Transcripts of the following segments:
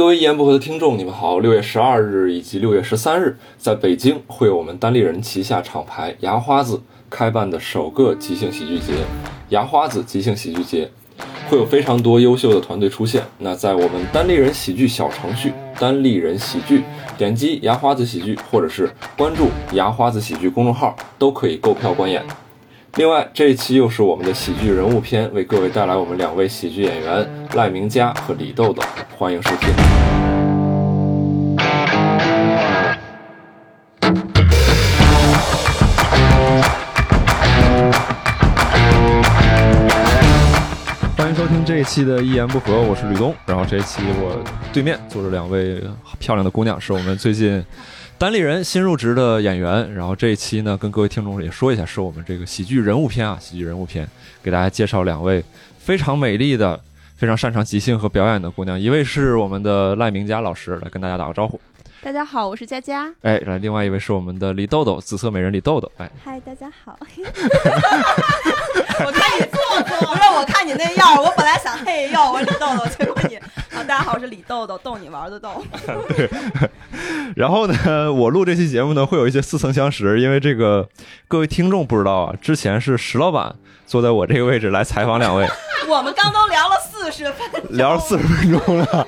各位一言不合的听众，你们好！六月十二日以及六月十三日，在北京会有我们单立人旗下厂牌牙花子开办的首个即兴喜剧节——牙花子即兴喜剧节，会有非常多优秀的团队出现。那在我们单立人喜剧小程序“单立人喜剧”，点击“牙花子喜剧”或者是关注“牙花子喜剧”公众号，都可以购票观演。另外，这一期又是我们的喜剧人物篇，为各位带来我们两位喜剧演员赖明佳和李豆豆，欢迎收听。欢迎收听这一期的《一言不合》，我是吕东。然后这一期我对面坐着两位漂亮的姑娘，是我们最近。单立人新入职的演员，然后这一期呢，跟各位听众也说一下，是我们这个喜剧人物篇啊，喜剧人物篇，给大家介绍两位非常美丽的、非常擅长即兴和表演的姑娘，一位是我们的赖明佳老师，来跟大家打个招呼。大家好，我是佳佳。哎，来，另外一位是我们的李豆豆，紫色美人李豆豆。哎，嗨，大家好。我看你做作，不是我看你那样，我本来想嘿哟，我李豆豆，结果你啊，大家好，我是李豆豆，逗你玩的逗。然后呢，我录这期节目呢，会有一些似曾相识，因为这个各位听众不知道啊，之前是石老板坐在我这个位置来采访两位。我们刚都聊了四十分钟，聊了四十分钟了。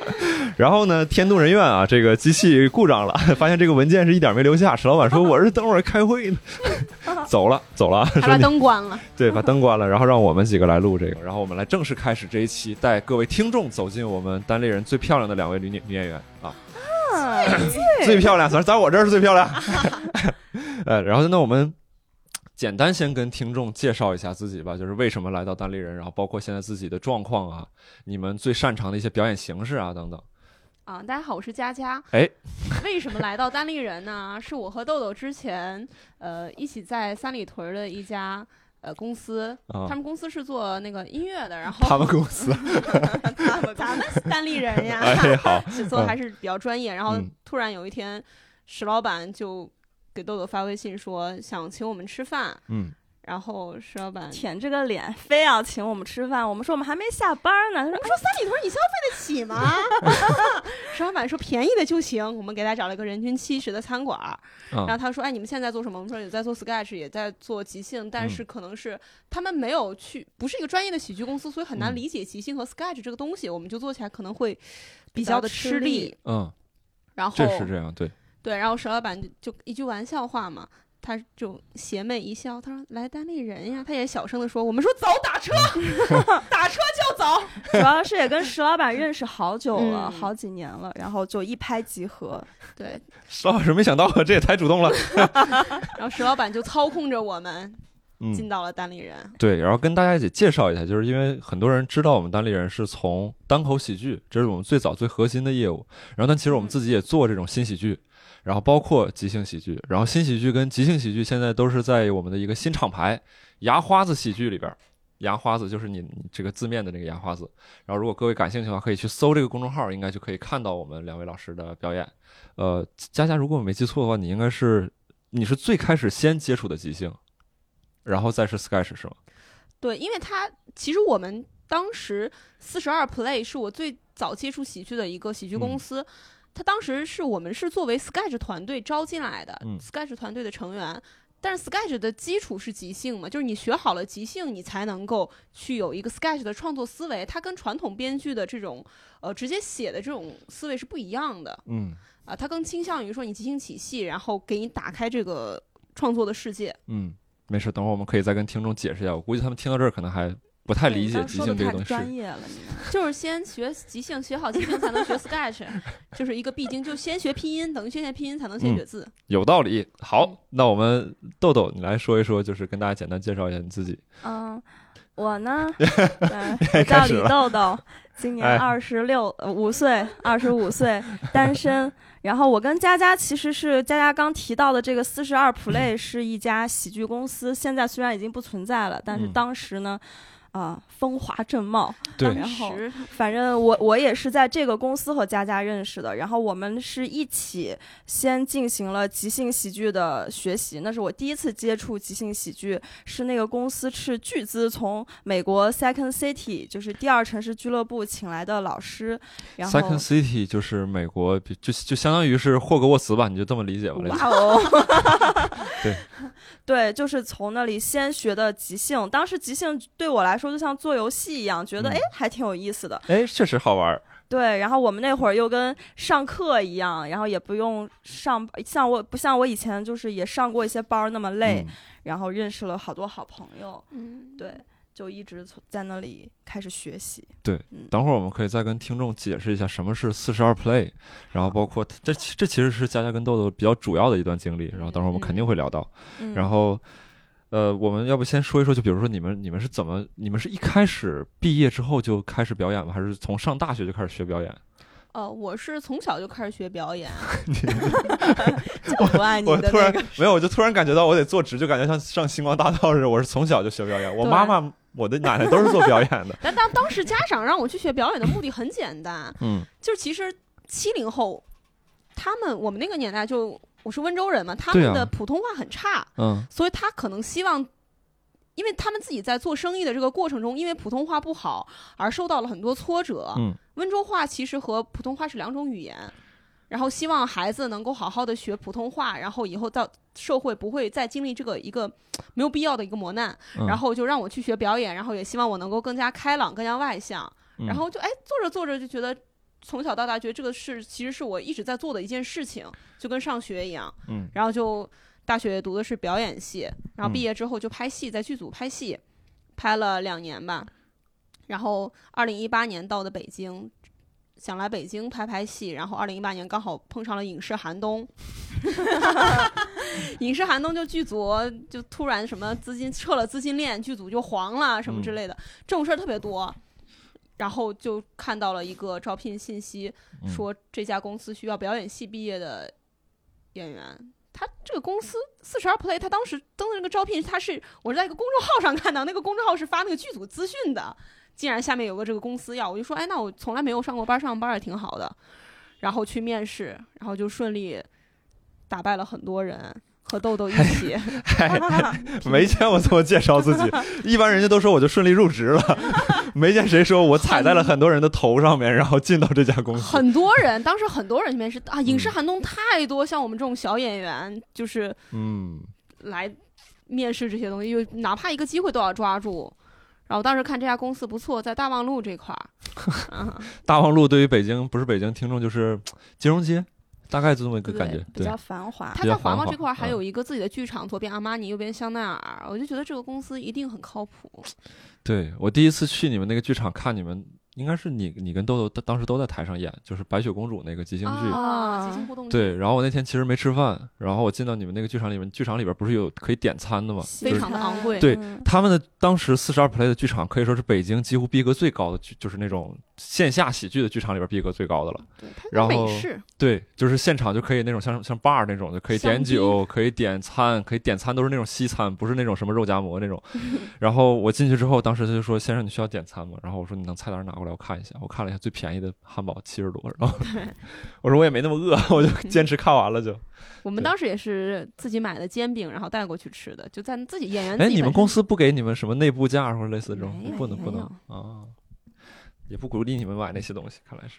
然后呢，天妒人怨啊，这个机器故障了，发现这个文件是一点没留下。石老板说：“我是等会儿开会呢。”走了，走了，把灯关了。对，把灯关了，然后让我们几个来录这个，然后我们来正式开始这一期，带各位听众走进我们单立人最漂亮的两位女女演员啊。最漂亮，反正在我这儿是最漂亮。呃，然后那我们。简单先跟听众介绍一下自己吧，就是为什么来到单立人，然后包括现在自己的状况啊，你们最擅长的一些表演形式啊等等。啊，大家好，我是佳佳。哎，为什么来到单立人呢？是我和豆豆之前呃一起在三里屯的一家呃公司，他们公司是做那个音乐的，然后 他们公司，他 们咱们单立人呀，好，写作还是比较专业。然后突然有一天，石老板就。给豆豆发微信说想请我们吃饭，嗯，然后石老板舔着个脸非要请我们吃饭，我们说我们还没下班呢，他说说三里屯你消费得起吗？石老板说便宜的就行，我们给他找了一个人均七十的餐馆，然后他说哎你们现在做什么？我们说也在做 sketch，也在做即兴，但是可能是他们没有去，不是一个专业的喜剧公司，所以很难理解即兴和 sketch 这个东西，我们就做起来可能会比较的吃力，嗯，然后这是这样对。对，然后石老板就就一句玩笑话嘛，他就邪魅一笑，他说：“来单立人呀。”他也小声的说：“我们说走，打车，打车就走。”主要是也跟石老板认识好久了，好几年了，然后就一拍即合。对，石老师没想到，这也太主动了。然后石老板就操控着我们进到了单立人。对，然后跟大家一起介绍一下，就是因为很多人知道我们单立人是从单口喜剧，这是我们最早最核心的业务。然后，但其实我们自己也做这种新喜剧。然后包括即兴喜剧，然后新喜剧跟即兴喜剧现在都是在我们的一个新厂牌“牙花子喜剧”里边，“牙花子”就是你这个字面的那个“牙花子”。然后如果各位感兴趣的话，可以去搜这个公众号，应该就可以看到我们两位老师的表演。呃，佳佳，如果我没记错的话，你应该是你是最开始先接触的即兴，然后再是 sketch 是吗？对，因为他其实我们当时四十二 play 是我最早接触喜剧的一个喜剧公司。他当时是我们是作为 Sketch 团队招进来的，Sketch 团队的成员，但是 Sketch 的基础是即兴嘛，就是你学好了即兴，你才能够去有一个 Sketch 的创作思维。它跟传统编剧的这种呃直接写的这种思维是不一样的。嗯，啊，它更倾向于说你即兴起戏，然后给你打开这个创作的世界。嗯，没事，等会儿我们可以再跟听众解释一下。我估计他们听到这儿可能还。不太理解即兴这个东西，专业了，就是先学即兴，学好即兴才能学 sketch，就是一个必经，就先学拼音，等于先学拼音才能写写字。有道理。好，那我们豆豆，你来说一说，就是跟大家简单介绍一下你自己。嗯，我呢，我 叫李豆豆，今年二十六五岁，二十五岁，单身。然后我跟佳佳其实是佳佳刚提到的这个四十二 play 是一家喜剧公司，现在虽然已经不存在了，但是当时呢。啊，风华正茂。对，然后反正我我也是在这个公司和佳佳认识的。然后我们是一起先进行了即兴喜剧的学习，那是我第一次接触即兴喜剧，是那个公司斥巨资从美国 Second City，就是第二城市俱乐部请来的老师。然后 Second City 就是美国，就就相当于是霍格沃茨吧，你就这么理解吧。哇哦，对 对，就是从那里先学的即兴。当时即兴对我来说就像做游戏一样，觉得哎还挺有意思的。哎，确实好玩。对，然后我们那会儿又跟上课一样，然后也不用上，像我不像我以前就是也上过一些班那么累，然后认识了好多好朋友。嗯，对。就一直从在那里开始学习。对，等会儿我们可以再跟听众解释一下什么是四十二 play，然后包括这这其实是佳佳跟豆豆比较主要的一段经历，然后等会儿我们肯定会聊到。然后，呃，我们要不先说一说，就比如说你们你们是怎么，你们是一开始毕业之后就开始表演吗？还是从上大学就开始学表演？呃，我是从小就开始学表演。我不爱你的那个，没有，我就突然感觉到我得坐直，就感觉像上星光大道似的。我是从小就学表演，我妈妈。我的奶奶都是做表演的，但当当时家长让我去学表演的目的很简单，嗯，就是其实七零后，他们我们那个年代就我是温州人嘛，他们的普通话很差，嗯，所以他可能希望，因为他们自己在做生意的这个过程中，因为普通话不好而受到了很多挫折，嗯，温州话其实和普通话是两种语言。然后希望孩子能够好好的学普通话，然后以后到社会不会再经历这个一个没有必要的一个磨难。然后就让我去学表演，然后也希望我能够更加开朗、更加外向。然后就哎，做着做着就觉得，从小到大觉得这个是其实是我一直在做的一件事情，就跟上学一样。嗯。然后就大学读的是表演系，然后毕业之后就拍戏，在剧组拍戏，拍了两年吧。然后二零一八年到的北京。想来北京拍拍戏，然后二零一八年刚好碰上了影视寒冬，影视寒冬就剧组就突然什么资金撤了资金链，剧组就黄了什么之类的，这种事儿特别多。然后就看到了一个招聘信息，说这家公司需要表演系毕业的演员。他这个公司四十二 play，他当时登的那个招聘，他是我是在一个公众号上看到，那个公众号是发那个剧组资讯的。既然下面有个这个公司要，我就说，哎，那我从来没有上过班，上班也挺好的。然后去面试，然后就顺利打败了很多人，和豆豆一起。没见我这么介绍自己，一般人家都说我就顺利入职了，没见谁说我踩在了很多人的头上面，然后进到这家公司。很多人当时很多人去面试啊，影视寒冬太多，像我们这种小演员，就是嗯，来面试这些东西，就哪怕一个机会都要抓住。然后当时看这家公司不错，在大望路这块儿。大望路对于北京不是北京听众就是金融街，大概就这么一个感觉，比较繁华。它在华贸这块儿还有一个自己的剧场，左边阿玛尼，右边香奈儿。我就觉得这个公司一定很靠谱。对我第一次去你们那个剧场看你们。应该是你，你跟豆豆当当时都在台上演，就是白雪公主那个即兴剧啊，即兴互动剧。对，然后我那天其实没吃饭，然后我进到你们那个剧场里面，剧场里边不是有可以点餐的吗？非常的昂贵。对，他们的当时四十二 play 的剧场可以说是北京几乎逼格最高的剧，就是那种线下喜剧的剧场里边逼格最高的了。对，然后对，就是现场就可以那种像像 bar 那种，就可以点酒，可以点餐，可以点餐都是那种西餐，不是那种什么肉夹馍那种。然后我进去之后，当时他就说：“先生，你需要点餐吗？”然后我说：“你能菜单拿过来，我看一下。”我看。看了一下最便宜的汉堡七十多，然后 我说我也没那么饿，我就坚持看完了就。我们当时也是自己买的煎饼，然后带过去吃的，就在自己演员。哎，你们公司不给你们什么内部价或者类似这种？不能不能啊，也不鼓励你们买那些东西，看来是。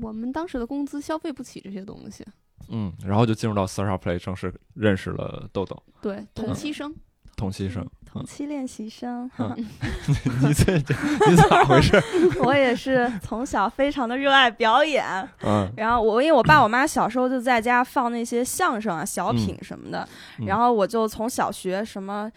我们当时的工资消费不起这些东西。嗯，然后就进入到四十二 play，正式认识了豆豆。对，同期生。同期生，同期练习生。你这你咋回事？我也是从小非常的热爱表演。嗯。然后我因为我爸我妈小时候就在家放那些相声啊、小品什么的，然后我就从小学什么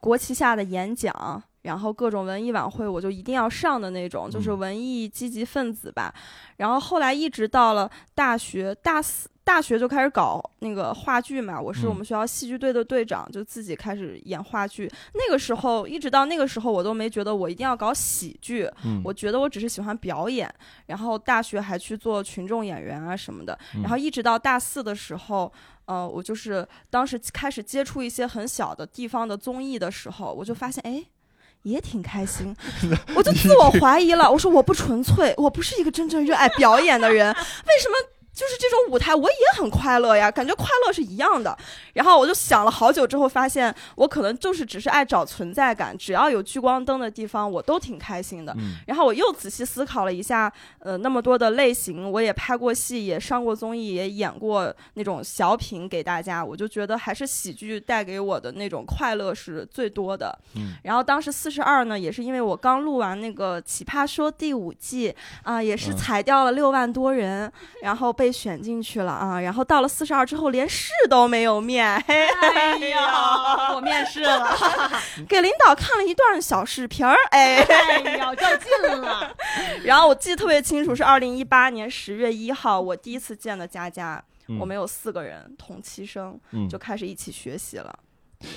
国旗下的演讲，然后各种文艺晚会，我就一定要上的那种，就是文艺积极分子吧。然后后来一直到了大学大四。大学就开始搞那个话剧嘛，我是我们学校戏剧队的队长，就自己开始演话剧。那个时候一直到那个时候，我都没觉得我一定要搞喜剧，我觉得我只是喜欢表演。然后大学还去做群众演员啊什么的。然后一直到大四的时候，呃，我就是当时开始接触一些很小的地方的综艺的时候，我就发现，哎，也挺开心。我就自我怀疑了，我说我不纯粹，我不是一个真正热爱表演的人，为什么？就是这种舞台，我也很快乐呀，感觉快乐是一样的。然后我就想了好久之后，发现我可能就是只是爱找存在感，只要有聚光灯的地方，我都挺开心的。然后我又仔细思考了一下，呃，那么多的类型，我也拍过戏，也上过综艺，也演过那种小品给大家，我就觉得还是喜剧带给我的那种快乐是最多的。然后当时四十二呢，也是因为我刚录完那个《奇葩说》第五季啊，也是裁掉了六万多人，然后。被选进去了啊，然后到了四十二之后，连试都没有面。哎呀，我面试了，给领导看了一段小视频儿。哎呀，较劲了。然后我记得特别清楚，是二零一八年十月一号，我第一次见的佳佳。我们有四个人同期生，就开始一起学习了。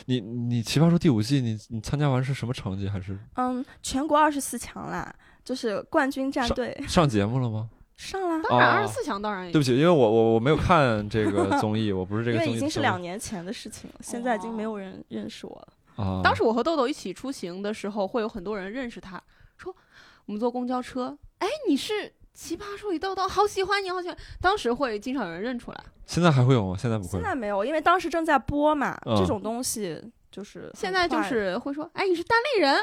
你你奇葩说第五季，你你参加完是什么成绩？还是嗯，全国二十四强啦，就是冠军战队。上节目了吗？上了，当然二十四强当然。对不起，因为我我我没有看这个 综艺，我不是这个。因为已经是两年前的事情了，现在已经没有人认识我了。啊！当时我和豆豆一起出行的时候，会有很多人认识他，说我们坐公交车，哎，你是奇葩说里豆豆，好喜欢你，好喜欢。当时会经常有人认出来。现在还会有吗？现在不会。现在没有，因为当时正在播嘛，这种东西就是现在就是会说，哎，你是单立人。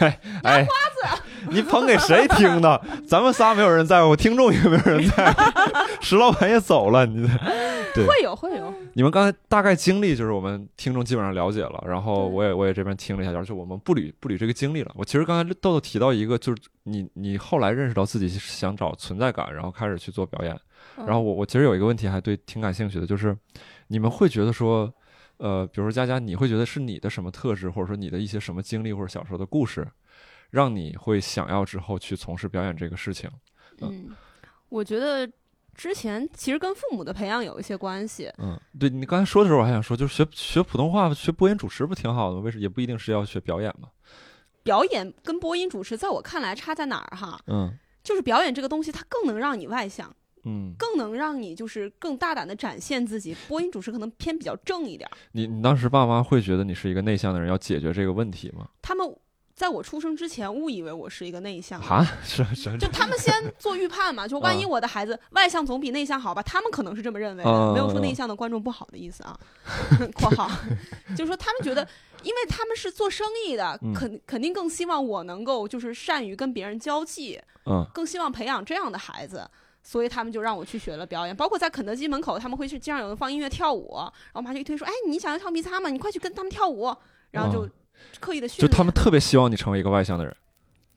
哎 哎，花子，你捧给谁听的？咱们仨没有人在乎，听众也没有人在乎，石老板也走了，你 对会有会有。你们刚才大概经历就是我们听众基本上了解了，然后我也我也这边听了一下，就我们不捋不捋这个经历了。我其实刚才豆豆提到一个，就是你你后来认识到自己想找存在感，然后开始去做表演。然后我我其实有一个问题还对挺感兴趣的，就是你们会觉得说。呃，比如说佳佳，你会觉得是你的什么特质，或者说你的一些什么经历或者小时候的故事，让你会想要之后去从事表演这个事情？嗯，我觉得之前其实跟父母的培养有一些关系。嗯，对你刚才说的时候，我还想说，就是学学普通话、学播音主持不挺好的吗？为什么也不一定是要学表演嘛？表演跟播音主持，在我看来差在哪儿哈？嗯，就是表演这个东西，它更能让你外向。嗯，更能让你就是更大胆的展现自己。播音主持可能偏比较正一点。你你当时爸妈会觉得你是一个内向的人，要解决这个问题吗？他们在我出生之前误以为我是一个内向啊，是是，就他们先做预判嘛，就万一我的孩子外向总比内向好吧？他们可能是这么认为的，没有说内向的观众不好的意思啊。括号，就是说他们觉得，因为他们是做生意的，肯肯定更希望我能够就是善于跟别人交际，嗯，更希望培养这样的孩子。所以他们就让我去学了表演，包括在肯德基门口，他们会去经常有人放音乐跳舞，然后我妈就一推说：“哎，你想要跳皮擦吗？你快去跟他们跳舞。”然后就刻意的训练。就他们特别希望你成为一个外向的人。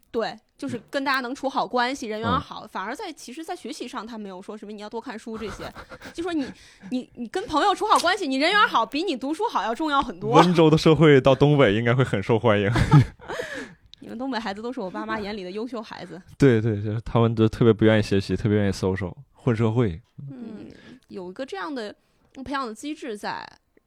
对，就是跟大家能处好关系，人缘好。反而在其实，在学习上，他没有说什么你要多看书这些，就说你你你跟朋友处好关系，你人缘好，比你读书好要重要很多。温州的社会到东北应该会很受欢迎。你们东北孩子都是我爸妈眼里的优秀孩子。对对，就是他们都特别不愿意学习，特别愿意 social 混社会。嗯，有一个这样的培养的机制在，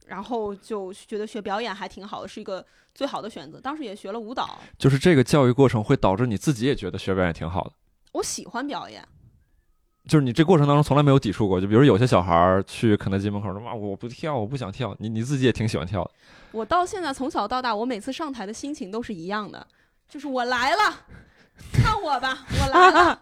然后就觉得学表演还挺好的，是一个最好的选择。当时也学了舞蹈。就是这个教育过程会导致你自己也觉得学表演挺好的。我喜欢表演。就是你这过程当中从来没有抵触过，就比如有些小孩去肯德基门口说：“哇，我不跳，我不想跳。”你你自己也挺喜欢跳的。我到现在从小到大，我每次上台的心情都是一样的。就是我来了，看我吧，我来了。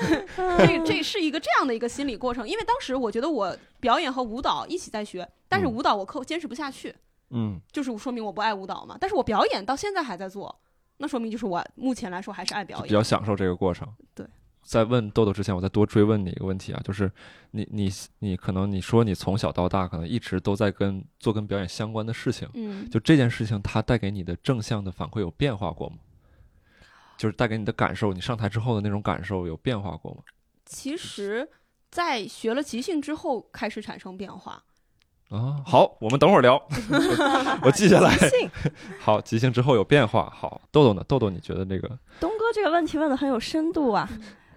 这这是一个这样的一个心理过程，因为当时我觉得我表演和舞蹈一起在学，但是舞蹈我可坚持不下去。嗯，就是说明我不爱舞蹈嘛。但是我表演到现在还在做，那说明就是我目前来说还是爱表演，比较享受这个过程。对，在问豆豆之前，我再多追问你一个问题啊，就是你你你可能你说你从小到大可能一直都在跟做跟表演相关的事情，嗯，就这件事情它带给你的正向的反馈有变化过吗？就是带给你的感受，你上台之后的那种感受有变化过吗？其实，在学了即兴之后开始产生变化。啊，好，我们等会儿聊，我记下来。好，即兴之后有变化。好，豆豆呢？豆豆，你觉得这个东哥这个问题问的很有深度啊。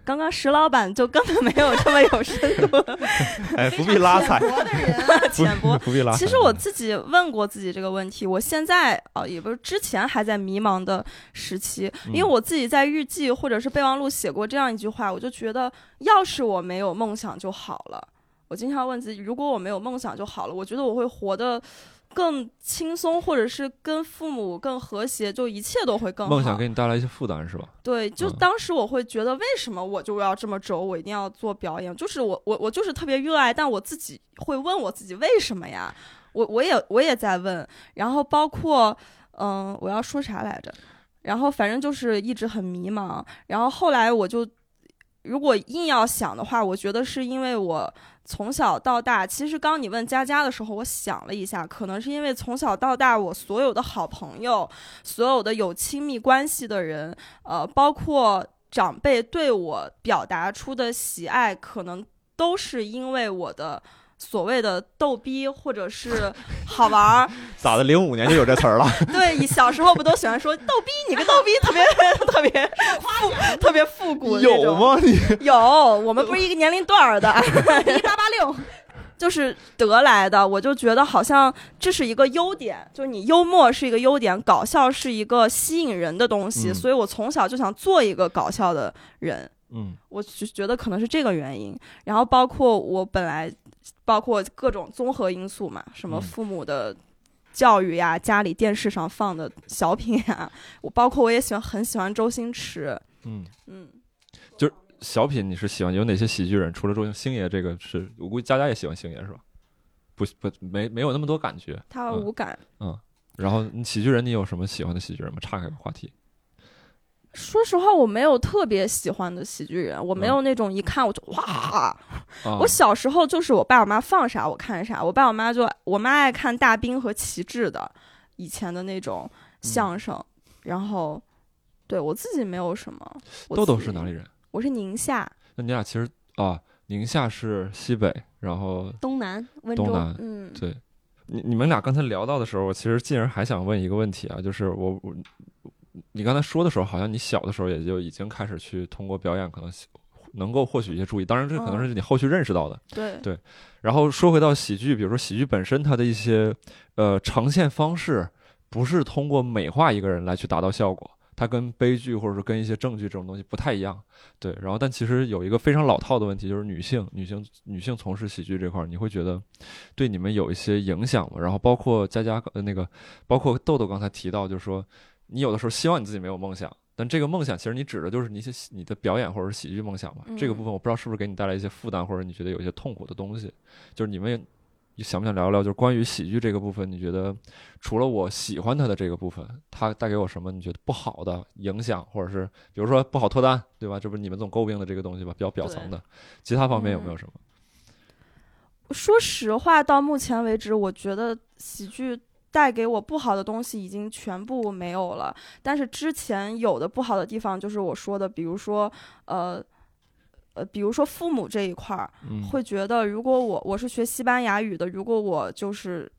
刚刚石老板就根本没有这么有深度，哎，不必拉踩，浅薄，不必拉。其实我自己问过自己这个问题，我现在啊，也不是之前还在迷茫的时期，因为我自己在日记或者是备忘录写过这样一句话，我就觉得，要是我没有梦想就好了。我经常问自己，如果我没有梦想就好了，我觉得我会活得更轻松，或者是跟父母更和谐，就一切都会更好。梦想给你带来一些负担是吧？对，就当时我会觉得，为什么我就要这么轴？我一定要做表演？就是我我我就是特别热爱，但我自己会问我自己为什么呀？我我也我也在问，然后包括嗯，我要说啥来着？然后反正就是一直很迷茫。然后后来我就，如果硬要想的话，我觉得是因为我。从小到大，其实刚你问佳佳的时候，我想了一下，可能是因为从小到大，我所有的好朋友，所有的有亲密关系的人，呃，包括长辈对我表达出的喜爱，可能都是因为我的。所谓的逗逼或者是好玩儿，咋的？零五年就有这词儿了？对，你小时候不都喜欢说逗逼？你个逗逼，特别特别复特别复古有吗？你有？我们不是一个年龄段儿的，一八八六，就是得来的。我就觉得好像这是一个优点，就是你幽默是一个优点，搞笑是一个吸引人的东西，所以我从小就想做一个搞笑的人。嗯，我就觉得可能是这个原因。然后包括我本来。包括各种综合因素嘛，什么父母的教育呀，家里电视上放的小品呀，我包括我也喜欢很喜欢周星驰，嗯嗯，就是小品你是喜欢有哪些喜剧人？除了周星星爷这个是我估计佳佳也喜欢星爷是吧？不不没没有那么多感觉，他无感，嗯，然后你喜剧人你有什么喜欢的喜剧人吗？岔开个话题。说实话，我没有特别喜欢的喜剧人，我没有那种一看我就哇。我小时候就是我爸我妈放啥我看啥，我爸我妈就我妈爱看大兵和旗帜的以前的那种相声，然后对我自己没有什么。豆豆是哪里人？我是宁夏。那你俩其实啊，宁夏是西北，然后东南温州。东南，嗯，对。你你们俩刚才聊到的时候，我其实进而还想问一个问题啊，就是我我。你刚才说的时候，好像你小的时候也就已经开始去通过表演，可能能够获取一些注意。当然，这可能是你后续认识到的。对对。然后说回到喜剧，比如说喜剧本身，它的一些呃呈现方式，不是通过美化一个人来去达到效果，它跟悲剧或者是跟一些正剧这种东西不太一样。对。然后，但其实有一个非常老套的问题，就是女性、女性、女性从事喜剧这块，你会觉得对你们有一些影响吗？然后，包括佳佳呃那个，包括豆豆刚才提到，就是说。你有的时候希望你自己没有梦想，但这个梦想其实你指的就是你些你的表演或者是喜剧梦想嘛？这个部分我不知道是不是给你带来一些负担，或者你觉得有一些痛苦的东西。就是你们想不想聊聊？就是关于喜剧这个部分，你觉得除了我喜欢它的这个部分，它带给我什么？你觉得不好的影响，或者是比如说不好脱单，对吧？这不是你们总诟病的这个东西吧？比较表层的，其他方面有没有什么？说实话，到目前为止，我觉得喜剧。带给我不好的东西已经全部没有了，但是之前有的不好的地方就是我说的，比如说，呃，呃，比如说父母这一块儿，会觉得如果我我是学西班牙语的，如果我就是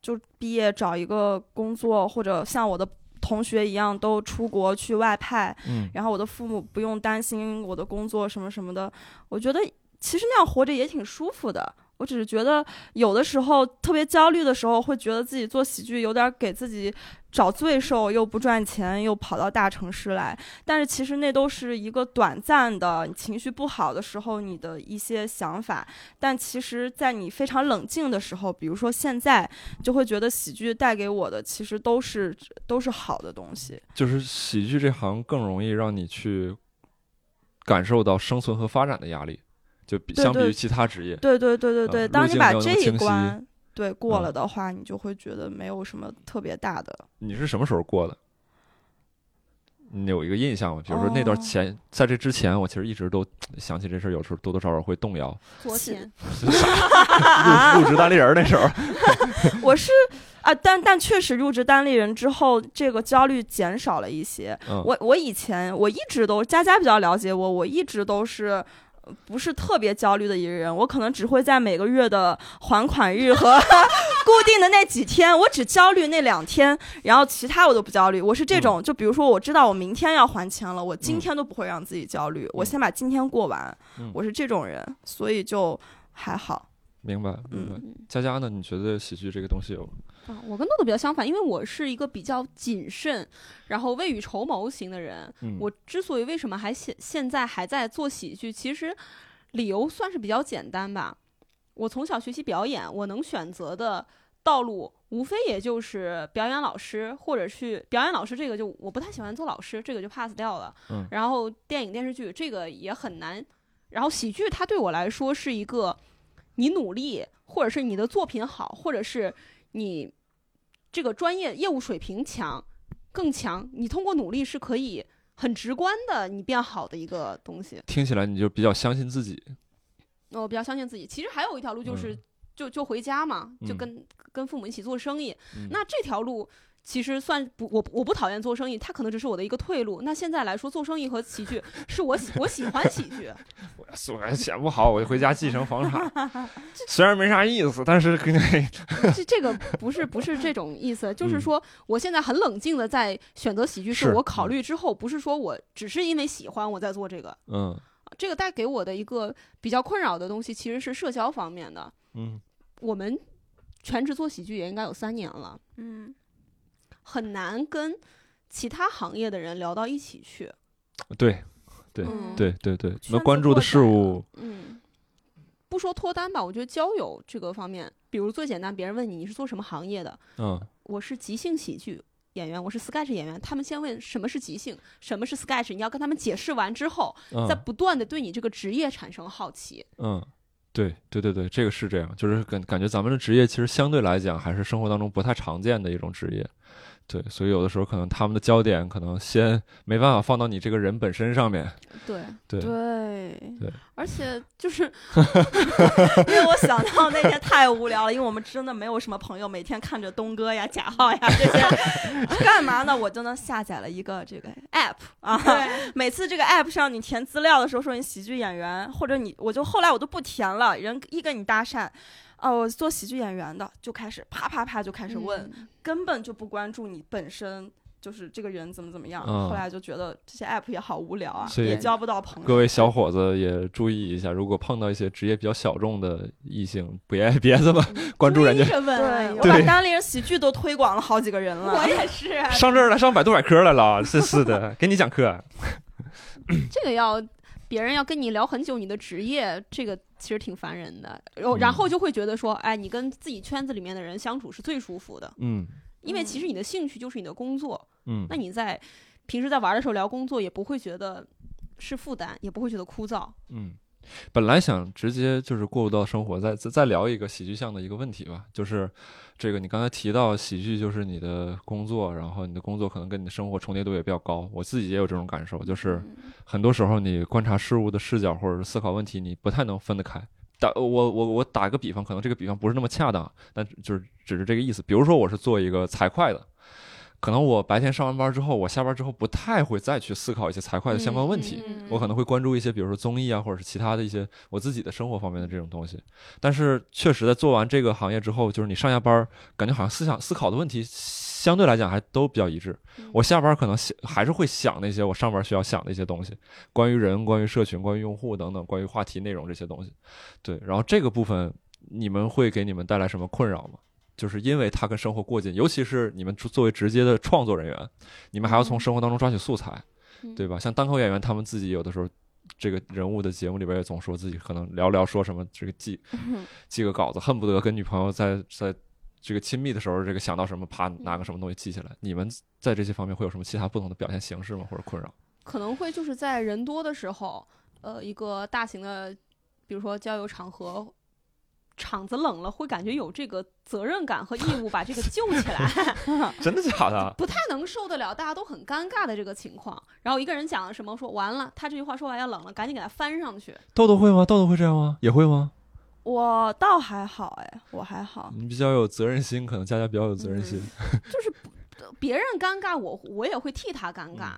就毕业找一个工作，或者像我的同学一样都出国去外派，然后我的父母不用担心我的工作什么什么的，我觉得其实那样活着也挺舒服的。我只是觉得，有的时候特别焦虑的时候，会觉得自己做喜剧有点给自己找罪受，又不赚钱，又跑到大城市来。但是其实那都是一个短暂的，你情绪不好的时候你的一些想法。但其实，在你非常冷静的时候，比如说现在，就会觉得喜剧带给我的其实都是都是好的东西。就是喜剧这行更容易让你去感受到生存和发展的压力。就比相比于其他职业，对对对对对，当你把这一关对过了的话，你就会觉得没有什么特别大的。你是什么时候过的？你有一个印象吗？比如说那段前，在这之前，我其实一直都想起这事儿，有时候多多少少会动摇。昨天 入入职单立人那时候，我是啊，但但确实入职单立人之后，这个焦虑减少了一些。我我以前我一直都佳佳比较了解我，我一直都是。不是特别焦虑的一个人，我可能只会在每个月的还款日和 固定的那几天，我只焦虑那两天，然后其他我都不焦虑。我是这种，就比如说我知道我明天要还钱了，我今天都不会让自己焦虑，我先把今天过完。我是这种人，所以就还好。明白，明白。佳佳呢？你觉得喜剧这个东西有？啊，我跟豆豆比较相反，因为我是一个比较谨慎，然后未雨绸缪型的人。我之所以为什么还现现在还在做喜剧，其实理由算是比较简单吧。我从小学习表演，我能选择的道路，无非也就是表演老师，或者去表演老师这个就我不太喜欢做老师，这个就 pass 掉了。嗯，然后电影电视剧这个也很难。然后喜剧它对我来说是一个，你努力，或者是你的作品好，或者是你这个专业业务水平强更强，你通过努力是可以很直观的你变好的一个东西。听起来你就比较相信自己。我比较相信自己。其实还有一条路就是。就就回家嘛，就跟跟父母一起做生意。那这条路其实算不，我我不讨厌做生意，它可能只是我的一个退路。那现在来说，做生意和喜剧 是我喜我喜欢喜剧。我我写不好，我就回家继承 房产。虽然没啥意思，但是这这个不是不是这种意思，就是说我现在很冷静的在选择喜剧，是我考虑之后，不是说我只是因为喜欢我在做这个。嗯，这个带给我的一个比较困扰的东西，其实是社交方面的。嗯，我们全职做喜剧也应该有三年了，嗯，很难跟其他行业的人聊到一起去。对，对，对，对，对，那关注的事物，嗯，不说脱单吧，我觉得交友这个方面，比如最简单，别人问你你是做什么行业的，嗯，我是即兴喜剧演员，我是 sketch 演员。他们先问什么是即兴，什么是 sketch，你要跟他们解释完之后，再不断的对你这个职业产生好奇，嗯。对对对对，这个是这样，就是感感觉咱们的职业其实相对来讲还是生活当中不太常见的一种职业。对，所以有的时候可能他们的焦点可能先没办法放到你这个人本身上面。对对对，而且就是，因为我想到那天太无聊了，因为我们真的没有什么朋友，每天看着东哥呀、贾浩呀这些，干嘛呢？我就能下载了一个这个 app 啊。每次这个 app 上你填资料的时候说你喜剧演员，或者你，我就后来我都不填了，人一跟你搭讪。哦，我做喜剧演员的，就开始啪啪啪就开始问，根本就不关注你本身就是这个人怎么怎么样。后来就觉得这些 app 也好无聊啊，也交不到朋友。各位小伙子也注意一下，如果碰到一些职业比较小众的异性，别别这么关注人家。对，我把单立人喜剧都推广了好几个人了。我也是，上这儿来上百度百科来了，真是的，给你讲课。这个要。别人要跟你聊很久你的职业，这个其实挺烦人的。然然后就会觉得说，哎，你跟自己圈子里面的人相处是最舒服的。嗯，因为其实你的兴趣就是你的工作。嗯，那你在平时在玩的时候聊工作，也不会觉得是负担，也不会觉得枯燥。嗯，本来想直接就是过渡到生活，再再再聊一个喜剧向的一个问题吧，就是。这个你刚才提到喜剧就是你的工作，然后你的工作可能跟你的生活重叠度也比较高。我自己也有这种感受，就是很多时候你观察事物的视角或者是思考问题，你不太能分得开。打我我我打个比方，可能这个比方不是那么恰当，但就是只是这个意思。比如说我是做一个财会的。可能我白天上完班之后，我下班之后不太会再去思考一些财会的相关问题，我可能会关注一些，比如说综艺啊，或者是其他的一些我自己的生活方面的这种东西。但是确实在做完这个行业之后，就是你上下班感觉好像思想思考的问题相对来讲还都比较一致。我下班可能想还是会想那些我上班需要想的一些东西，关于人、关于社群、关于用户等等，关于话题内容这些东西。对，然后这个部分你们会给你们带来什么困扰吗？就是因为它跟生活过近，尤其是你们作为直接的创作人员，你们还要从生活当中抓取素材，对吧？像单口演员，他们自己有的时候，这个人物的节目里边也总说自己可能聊聊说什么，这个记记个稿子，恨不得跟女朋友在在这个亲密的时候，这个想到什么，啪拿个什么东西记下来。你们在这些方面会有什么其他不同的表现形式吗？或者困扰？可能会就是在人多的时候，呃，一个大型的，比如说交友场合。场子冷了，会感觉有这个责任感和义务把这个救起来。真的假的？不太能受得了，大家都很尴尬的这个情况。然后一个人讲了什么，说完了，他这句话说完要冷了，赶紧给他翻上去。豆豆会吗？豆豆会这样吗？也会吗？我倒还好，哎，我还好。你比较有责任心，可能佳佳比较有责任心。就是别人尴尬，我我也会替他尴尬。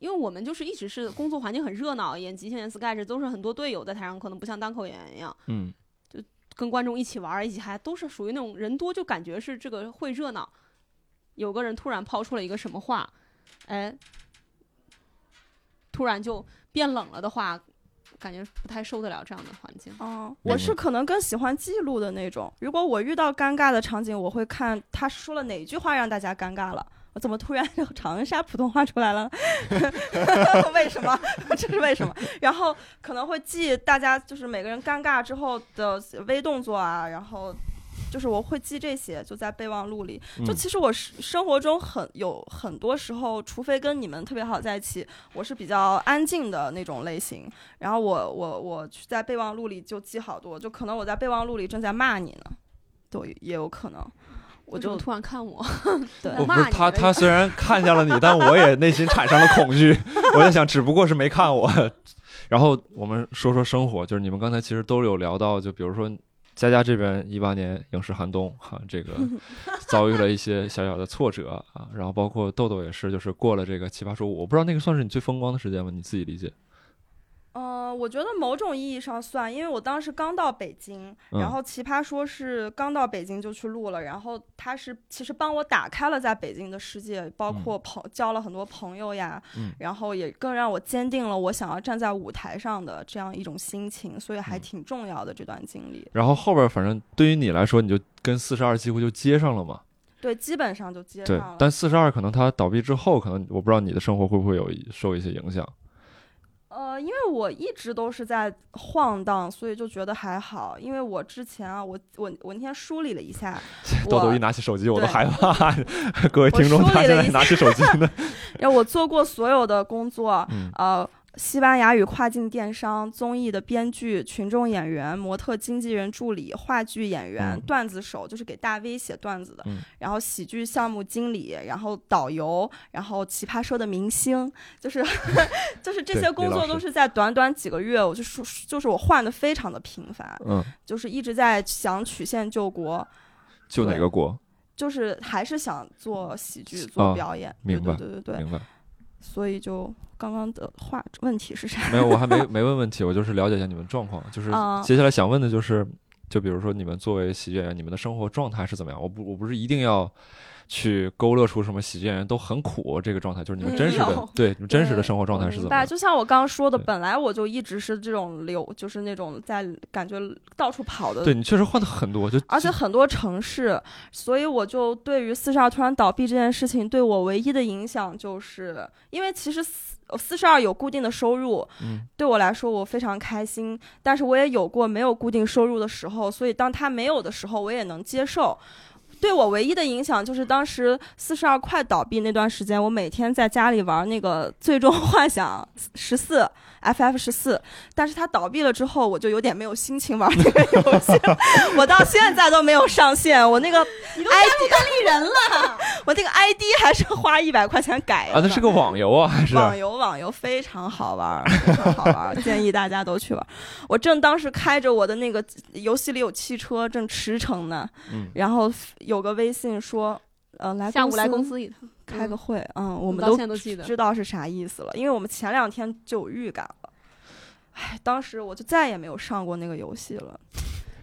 因为我们就是一直是工作环境很热闹，演即兴演 sketch 都是很多队友在台上，可能不像单口演员一样。嗯。跟观众一起玩，一起嗨，都是属于那种人多就感觉是这个会热闹。有个人突然抛出了一个什么话，哎，突然就变冷了的话，感觉不太受得了这样的环境。哦，我是可能更喜欢记录的那种。如果我遇到尴尬的场景，我会看他说了哪句话让大家尴尬了。我怎么突然 就长沙普通话出来了？为什么？这是为什么？然后可能会记大家就是每个人尴尬之后的微动作啊，然后就是我会记这些，就在备忘录里。就其实我生活中很有很多时候，除非跟你们特别好在一起，我是比较安静的那种类型。然后我我我在备忘录里就记好多，就可能我在备忘录里正在骂你呢，都也有可能。我就突然看我，对，不是他，他虽然看见了你，但我也内心产生了恐惧。我在想，只不过是没看我。然后我们说说生活，就是你们刚才其实都有聊到，就比如说佳佳这边一八年影视寒冬哈，这个 遭遇了一些小小的挫折啊。然后包括豆豆也是，就是过了这个奇葩说，我不知道那个算是你最风光的时间吗？你自己理解。嗯，我觉得某种意义上算，因为我当时刚到北京，然后奇葩说是刚到北京就去录了，然后他是其实帮我打开了在北京的世界，包括朋交了很多朋友呀，然后也更让我坚定了我想要站在舞台上的这样一种心情，所以还挺重要的这段经历。然后后边反正对于你来说，你就跟四十二几乎就接上了嘛？对，基本上就接上了。对，但四十二可能它倒闭之后，可能我不知道你的生活会不会有受一些影响。呃，因为我一直都是在晃荡，所以就觉得还好。因为我之前啊，我我我那天梳理了一下，豆豆一拿起手机我都害怕。各位听众，他现在拿起手机呢。然后我做过所有的工作，呃。西班牙语跨境电商、综艺的编剧、群众演员、模特经纪人助理、话剧演员、段子手，就是给大 V 写段子的，然后喜剧项目经理，然后导游，然后奇葩说的明星，就是 就是这些工作都是在短短几个月，我就是就是我换的非常的频繁，嗯，就是一直在想曲线救国，救哪个国？就是还是想做喜剧、做表演，明白？对对对，明白。所以就刚刚的话问题是啥？没有，我还没 没问问题，我就是了解一下你们状况。就是接下来想问的就是，就比如说你们作为喜剧演员，你们的生活状态是怎么样？我不，我不是一定要。去勾勒出什么喜剧演员都很苦这个状态，就是你们真实的对你们真实的生活状态是怎么？就像我刚刚说的，本来我就一直是这种流，就是那种在感觉到处跑的。对你确实换的很多，就而且很多城市，所以我就对于四十二突然倒闭这件事情，对我唯一的影响就是，因为其实四四十二有固定的收入，嗯，对我来说我非常开心，但是我也有过没有固定收入的时候，所以当他没有的时候，我也能接受。对我唯一的影响就是当时四十二快倒闭那段时间，我每天在家里玩那个《最终幻想十四》。FF 十四，但是它倒闭了之后，我就有点没有心情玩这个游戏，我到现在都没有上线。我那个 ID 单立人了，我那个 ID 还是花一百块钱改啊，那是个网游啊，还是网游？网游非常好玩，非常好玩，建议大家都去玩。我正当时开着我的那个游戏里有汽车，正驰骋呢，然后有个微信说，呃，来下午来公司一趟。开个会，嗯，我们都知道是啥意思了，因为我们前两天就有预感了。唉，当时我就再也没有上过那个游戏了。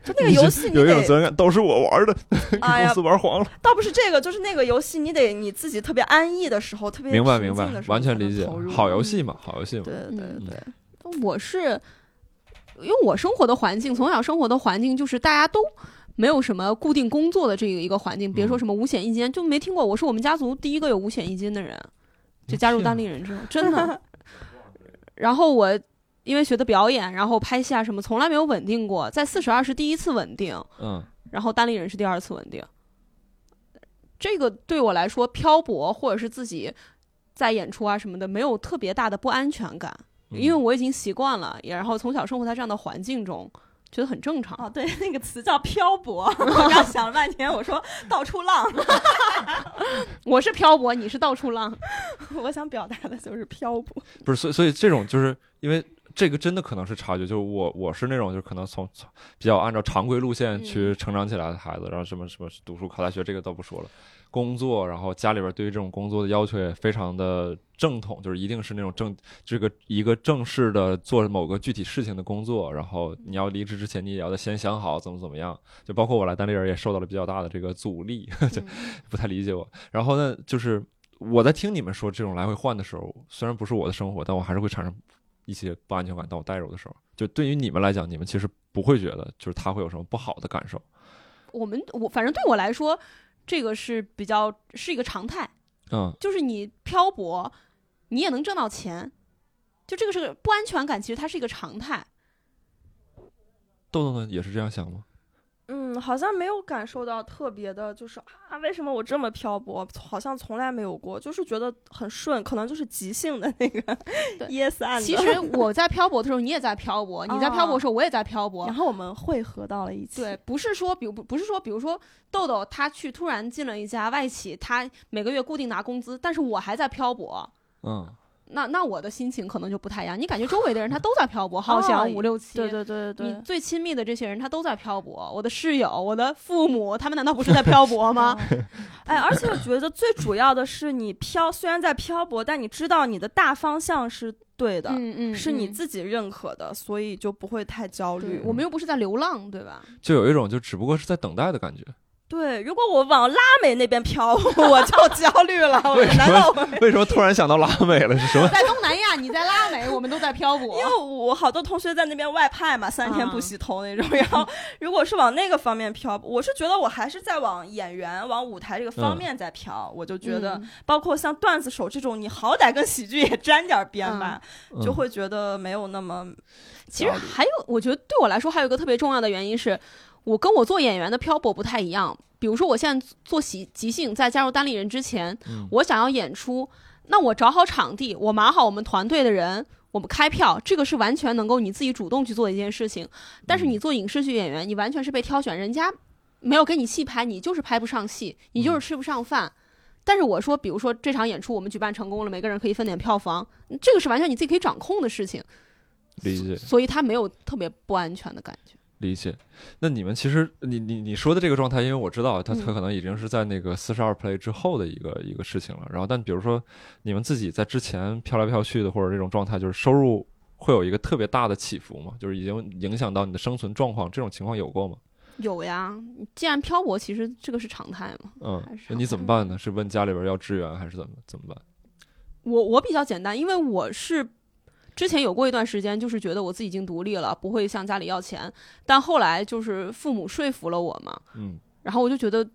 就那个游戏，有一种责任感，都是我玩的，公司玩黄了。倒不是这个，就是那个游戏，你得你自己特别安逸的时候，特别明白明白，完全理解。好游戏嘛，好游戏嘛。对对对，我是因为我生活的环境，从小生活的环境就是大家都。没有什么固定工作的这个一个环境，别说什么五险一金，就没听过。我是我们家族第一个有五险一金的人，就加入当地人之后，真的。然后我因为学的表演，然后拍戏啊什么，从来没有稳定过。在四十二是第一次稳定，嗯，然后单立人是第二次稳定。这个对我来说，漂泊或者是自己在演出啊什么的，没有特别大的不安全感，因为我已经习惯了，也然后从小生活在这样的环境中。觉得很正常哦，对，那个词叫漂泊。我刚想了半天，我说到处浪。我是漂泊，你是到处浪。我想表达的就是漂泊。不是，所以所以这种就是因为这个真的可能是差距。就是我我是那种就是可能从比较按照常规路线去成长起来的孩子，然后什么什么读书考大学这个倒不说了。工作，然后家里边对于这种工作的要求也非常的正统，就是一定是那种正这个一个正式的做某个具体事情的工作，然后你要离职之前，你也要先想好怎么怎么样。就包括我来单立人也受到了比较大的这个阻力，就不太理解我。然后呢，就是我在听你们说这种来回换的时候，虽然不是我的生活，但我还是会产生一些不安全感。当我带入的时候，就对于你们来讲，你们其实不会觉得就是他会有什么不好的感受。我们我反正对我来说。这个是比较是一个常态，嗯，就是你漂泊，你也能挣到钱，就这个是个不安全感，其实它是一个常态。豆豆呢，也是这样想吗？嗯，好像没有感受到特别的，就是啊，为什么我这么漂泊？好像从来没有过，就是觉得很顺，可能就是即兴的那个 yes and。其实我在漂泊的时候，你也在漂泊；你在漂泊的时候，我也在漂泊。然后我们汇合到了一起。对，不是说，比如不是说，比如说豆豆他去突然进了一家外企，他每个月固定拿工资，但是我还在漂泊。嗯。那那我的心情可能就不太一样。你感觉周围的人他都在漂泊，好像五六七，对对对对对，你最亲密的这些人他都在漂泊。我的室友，我的父母，他们难道不是在漂泊吗？哎，而且我觉得最主要的是，你漂虽然在漂泊，但你知道你的大方向是对的，嗯嗯，是你自己认可的，所以就不会太焦虑。我们又不是在流浪，对吧？就有一种就只不过是在等待的感觉。对，如果我往拉美那边飘，我就焦虑了。为什么？为什么突然想到拉美了？是什么？在东南亚，你在拉美，我们都在漂泊。因为我好多同学在那边外派嘛，三天不洗头那种。然后，如果是往那个方面飘，我是觉得我还是在往演员、往舞台这个方面在飘。我就觉得，包括像段子手这种，你好歹跟喜剧也沾点边吧，就会觉得没有那么。其实还有，我觉得对我来说还有一个特别重要的原因是。我跟我做演员的漂泊不太一样，比如说我现在做喜即兴，在加入单立人之前，我想要演出，那我找好场地，我码好我们团队的人，我们开票，这个是完全能够你自己主动去做的一件事情。但是你做影视剧演员，你完全是被挑选，人家没有给你戏拍，你就是拍不上戏，你就是吃不上饭。但是我说，比如说这场演出我们举办成功了，每个人可以分点票房，这个是完全你自己可以掌控的事情。理解。所以他没有特别不安全的感觉。理解，那你们其实你你你说的这个状态，因为我知道他他可能已经是在那个四十二 play 之后的一个一个事情了。然后，但比如说你们自己在之前飘来飘去的，或者这种状态，就是收入会有一个特别大的起伏嘛？就是已经影响到你的生存状况，这种情况有过吗？有呀，既然漂泊，其实这个是常态嘛。嗯，那你怎么办呢？是问家里边要支援，还是怎么怎么办？我我比较简单，因为我是。之前有过一段时间，就是觉得我自己已经独立了，不会向家里要钱。但后来就是父母说服了我嘛，嗯，然后我就觉得，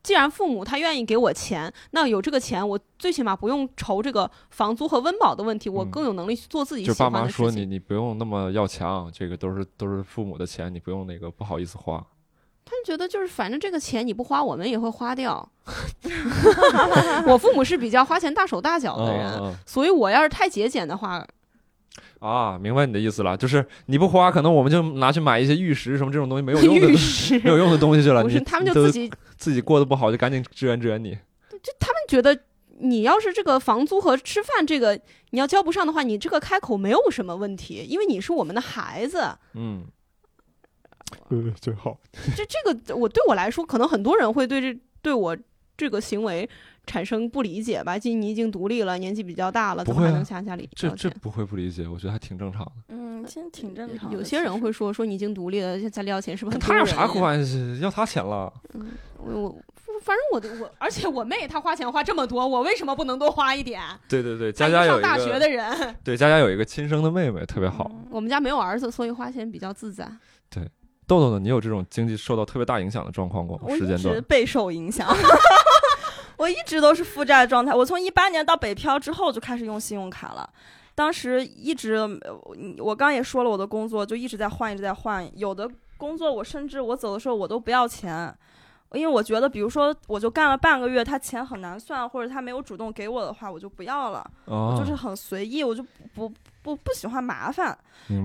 既然父母他愿意给我钱，那有这个钱，我最起码不用愁这个房租和温饱的问题，我更有能力去做自己喜欢的事情。就爸妈说你，你不用那么要强，这个都是都是父母的钱，你不用那个不好意思花。他们觉得就是反正这个钱你不花，我们也会花掉。我父母是比较花钱大手大脚的人，所以我要是太节俭的话。啊，明白你的意思了，就是你不花，可能我们就拿去买一些玉石什么这种东西没有用的没有用的东西去了。不是，他们就自己自己过得不好，就赶紧支援支援你。就他们觉得，你要是这个房租和吃饭这个你要交不上的话，你这个开口没有什么问题，因为你是我们的孩子。嗯，对对，最好。这这个我对我来说，可能很多人会对这对我这个行为。产生不理解吧？今你已经独立了，年纪比较大了，怎么还能向家里这这不会不理解，我觉得还挺正常的。嗯，其实挺正常。有些人会说说你已经独立了，家里要钱是不是？他有啥关系？要他钱了？嗯，我我反正我的我，而且我妹她花钱花这么多，我为什么不能多花一点？对对对，佳佳有上大学的人，对佳佳有一个亲生的妹妹，特别好。我们家没有儿子，所以花钱比较自在。对，豆豆呢？你有这种经济受到特别大影响的状况过吗？时间段备受影响。我一直都是负债状态。我从一八年到北漂之后就开始用信用卡了，当时一直，我刚也说了，我的工作就一直在换，一直在换。有的工作我甚至我走的时候我都不要钱，因为我觉得，比如说我就干了半个月，他钱很难算，或者他没有主动给我的话，我就不要了。我就是很随意，我就不不不喜欢麻烦。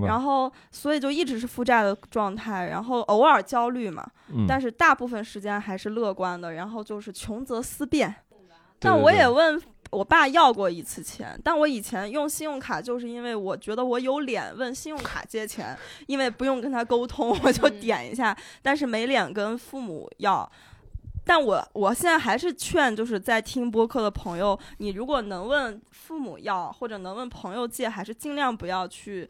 然后所以就一直是负债的状态，然后偶尔焦虑嘛。但是大部分时间还是乐观的，然后就是穷则思变。但我也问我爸要过一次钱，但我以前用信用卡就是因为我觉得我有脸问信用卡借钱，因为不用跟他沟通，我就点一下。但是没脸跟父母要。但我我现在还是劝，就是在听播客的朋友，你如果能问父母要或者能问朋友借，还是尽量不要去。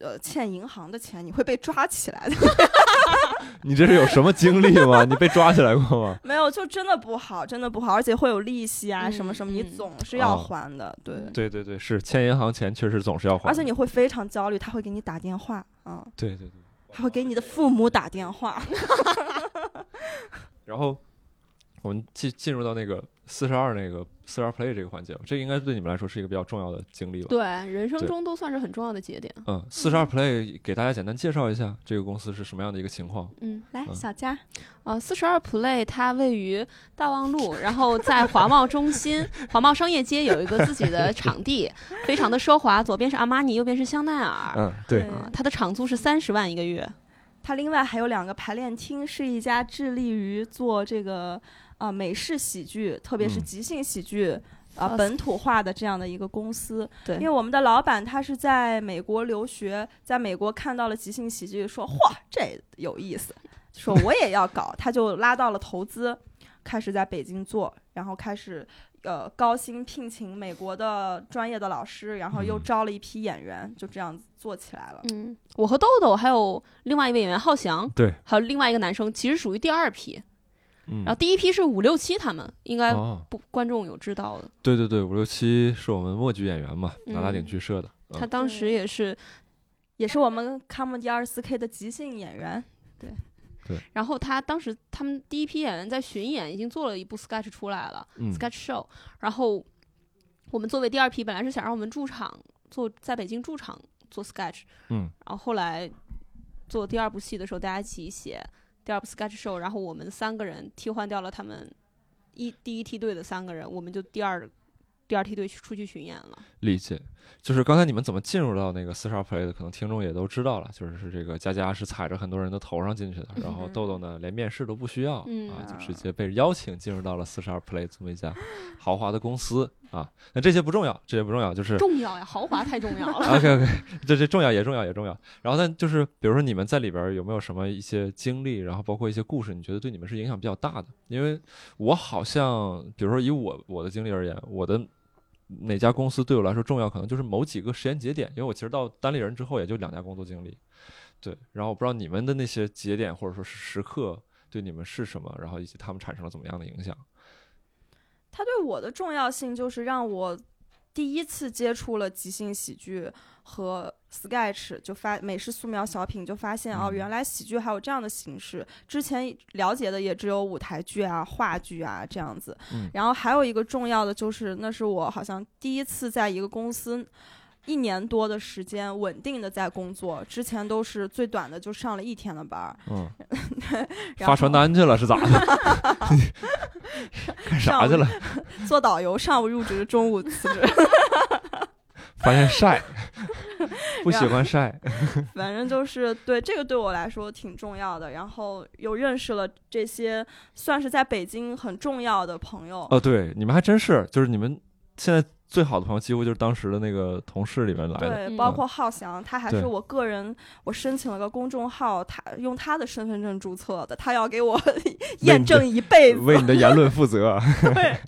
呃，欠银行的钱你会被抓起来的。你这是有什么经历吗？你被抓起来过吗？没有，就真的不好，真的不好，而且会有利息啊，什么什么，你总是要还的。对，对对对，是欠银行钱，确实总是要还。而且你会非常焦虑，他会给你打电话啊。对对对，他会给你的父母打电话。然后，我们进进入到那个四十二那个四十二 play 这个环节，这个应该对你们来说是一个比较重要的经历吧？对，人生中都算是很重要的节点。嗯，四十二 play 给大家简单介绍一下这个公司是什么样的一个情况？嗯，来，小佳，呃，四十二 play 它位于大望路，然后在华贸中心、华贸商业街有一个自己的场地，非常的奢华，左边是阿玛尼，右边是香奈儿。嗯，对，它的场租是三十万一个月。它另外还有两个排练厅，是一家致力于做这个。啊，美式喜剧，特别是即兴喜剧，啊，本土化的这样的一个公司。对，因为我们的老板他是在美国留学，在美国看到了即兴喜剧，说嚯，这有意思，说我也要搞，他就拉到了投资，开始在北京做，然后开始呃高薪聘请美国的专业的老师，然后又招了一批演员，就这样子做起来了。嗯，我和豆豆还有另外一位演员浩翔，对，还有另外一个男生，其实属于第二批。然后第一批是五六七，他们应该不观众有知道的。对对对，五六七是我们默剧演员嘛，拿大鼎剧社的。他当时也是，也是我们 Comedy 二十四 K 的即兴演员。对对。然后他当时他们第一批演员在巡演，已经做了一部 sketch 出来了，sketch show。然后我们作为第二批，本来是想让我们驻场做，在北京驻场做 sketch。嗯。然后后来做第二部戏的时候，大家一起写。第二部 sketch show，然后我们三个人替换掉了他们一第一梯队的三个人，我们就第二第二梯队去出去巡演了。理解。就是刚才你们怎么进入到那个四十二 play 的，可能听众也都知道了。就是是这个佳佳是踩着很多人的头上进去的，然后豆豆呢连面试都不需要啊，就直接被邀请进入到了四十二 play 这么一家豪华的公司啊。那这些不重要，这些不重要，就是重要呀，豪华太重要了。OK OK，这这重要也重要也重要。然后呢，就是比如说你们在里边有没有什么一些经历，然后包括一些故事，你觉得对你们是影响比较大的？因为我好像，比如说以我我的经历而言，我的。哪家公司对我来说重要？可能就是某几个时间节点，因为我其实到单立人之后也就两家工作经历，对。然后我不知道你们的那些节点或者说是时刻对你们是什么，然后以及他们产生了怎么样的影响。它对我的重要性就是让我第一次接触了即兴喜剧。和 sketch 就发美式素描小品就发现哦，原来喜剧还有这样的形式。之前了解的也只有舞台剧啊、话剧啊这样子。然后还有一个重要的就是，那是我好像第一次在一个公司一年多的时间稳定的在工作。之前都是最短的就上了一天的班儿。嗯。发传单去了是咋的？干啥去了？做导游，上午入职，中午辞职。发现晒，不喜欢晒。反正就是对这个对我来说挺重要的，然后又认识了这些算是在北京很重要的朋友。哦，对，你们还真是，就是你们现在最好的朋友，几乎就是当时的那个同事里面来的。对，包括浩翔，他还是我个人，我申请了个公众号，他用他的身份证注册的，他要给我验证一辈子，为你的言论负责。对。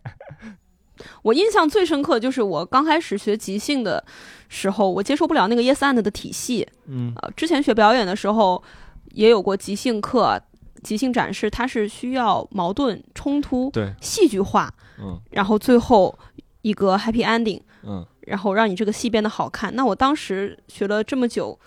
我印象最深刻就是我刚开始学即兴的时候，我接受不了那个 Yes and 的体系。嗯，呃，之前学表演的时候也有过即兴课、即兴展示，它是需要矛盾冲突、对戏剧化，嗯，然后最后一个 Happy Ending，嗯，然后让你这个戏变得好看。那我当时学了这么久，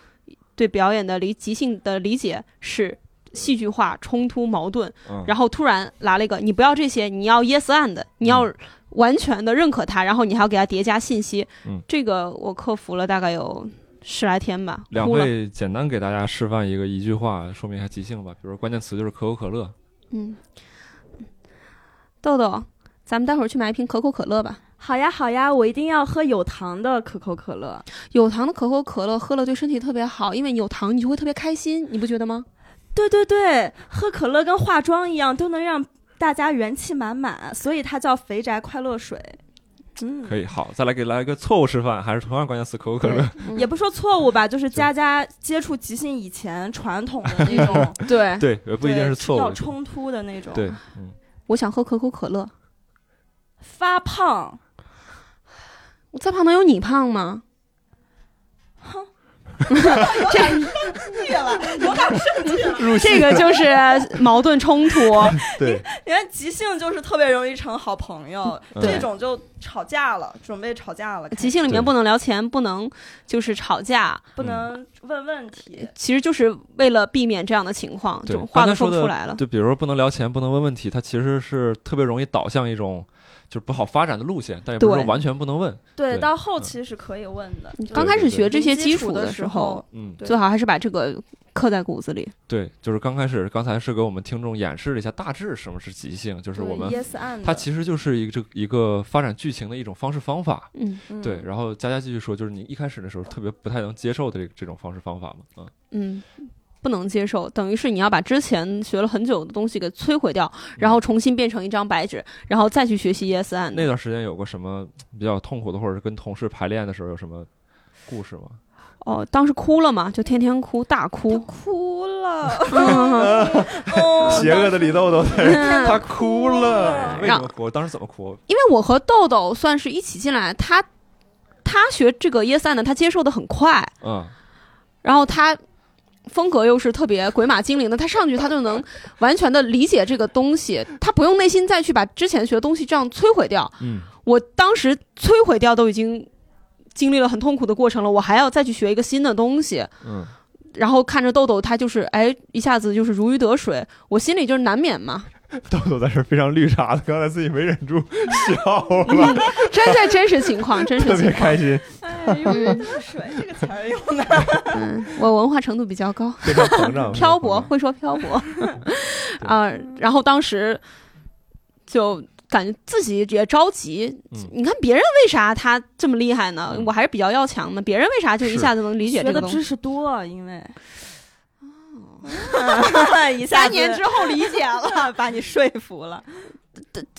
对表演的理即兴的理解是戏剧化、冲突、矛盾，然后突然来了一个，你不要这些，你要 Yes and，你要。完全的认可它，然后你还要给它叠加信息，嗯，这个我克服了大概有十来天吧。两位简单给大家示范一个一句话说明一下即兴吧，比如关键词就是可口可乐。嗯，豆豆，咱们待会儿去买一瓶可口可乐吧。好呀，好呀，我一定要喝有糖的可口可乐。有糖的可口可乐喝了对身体特别好，因为有糖你就会特别开心，你不觉得吗？对对对，喝可乐跟化妆一样，都能让。大家元气满满，所以它叫肥宅快乐水。嗯，可以好，再来给来一个错误示范，还是同样关键词可口可乐。也不说错误吧，就是佳佳接触即兴以前传统的那种，对对，不一定是错误，要冲突的那种。对，嗯，我想喝可口可乐。发胖，我再胖能有你胖吗？哼，这气了，我敢生气了。这个就是矛盾冲突。对，你看即兴就是特别容易成好朋友，这种就吵架了，准备吵架了。即兴里面不能聊钱，不能就是吵架，不能问问题。其实就是为了避免这样的情况，就话都说不出来了。就比如说不能聊钱，不能问问题，它其实是特别容易导向一种。就是不好发展的路线，但也不是说完全不能问。对，到后期是可以问的。刚开始学这些基础的时候，嗯，最好还是把这个刻在骨子里。对，就是刚开始，刚才是给我们听众演示了一下大致什么是即兴，就是我们它其实就是一个这一个发展剧情的一种方式方法。嗯，对。然后佳佳继续说，就是你一开始的时候特别不太能接受的这这种方式方法嘛，嗯嗯。不能接受，等于是你要把之前学了很久的东西给摧毁掉，然后重新变成一张白纸，然后再去学习 ESN。那段时间有过什么比较痛苦的，或者是跟同事排练的时候有什么故事吗？哦，当时哭了嘛，就天天哭，大哭，哭了。邪恶的李豆豆，他哭了。为什么哭？当时怎么哭？因为我和豆豆算是一起进来，他他学这个 ESN 的，他接受的很快。嗯，然后他。风格又是特别鬼马精灵的，他上去他就能完全的理解这个东西，他不用内心再去把之前学的东西这样摧毁掉。嗯，我当时摧毁掉都已经经历了很痛苦的过程了，我还要再去学一个新的东西。嗯，然后看着豆豆他就是哎一下子就是如鱼得水，我心里就是难免嘛。豆豆在这非常绿茶的，刚才自己没忍住笑了。真在真实情况，真实 特别开心。词儿用的。嗯，我文化程度比较高，非常膨胀，漂泊会说漂泊 啊。然后当时就感觉自己也着急。你看别人为啥他这么厉害呢？我还是比较要强的。别人为啥就一下子能理解这个知识多？因为。三年之后理解了，把你说服了。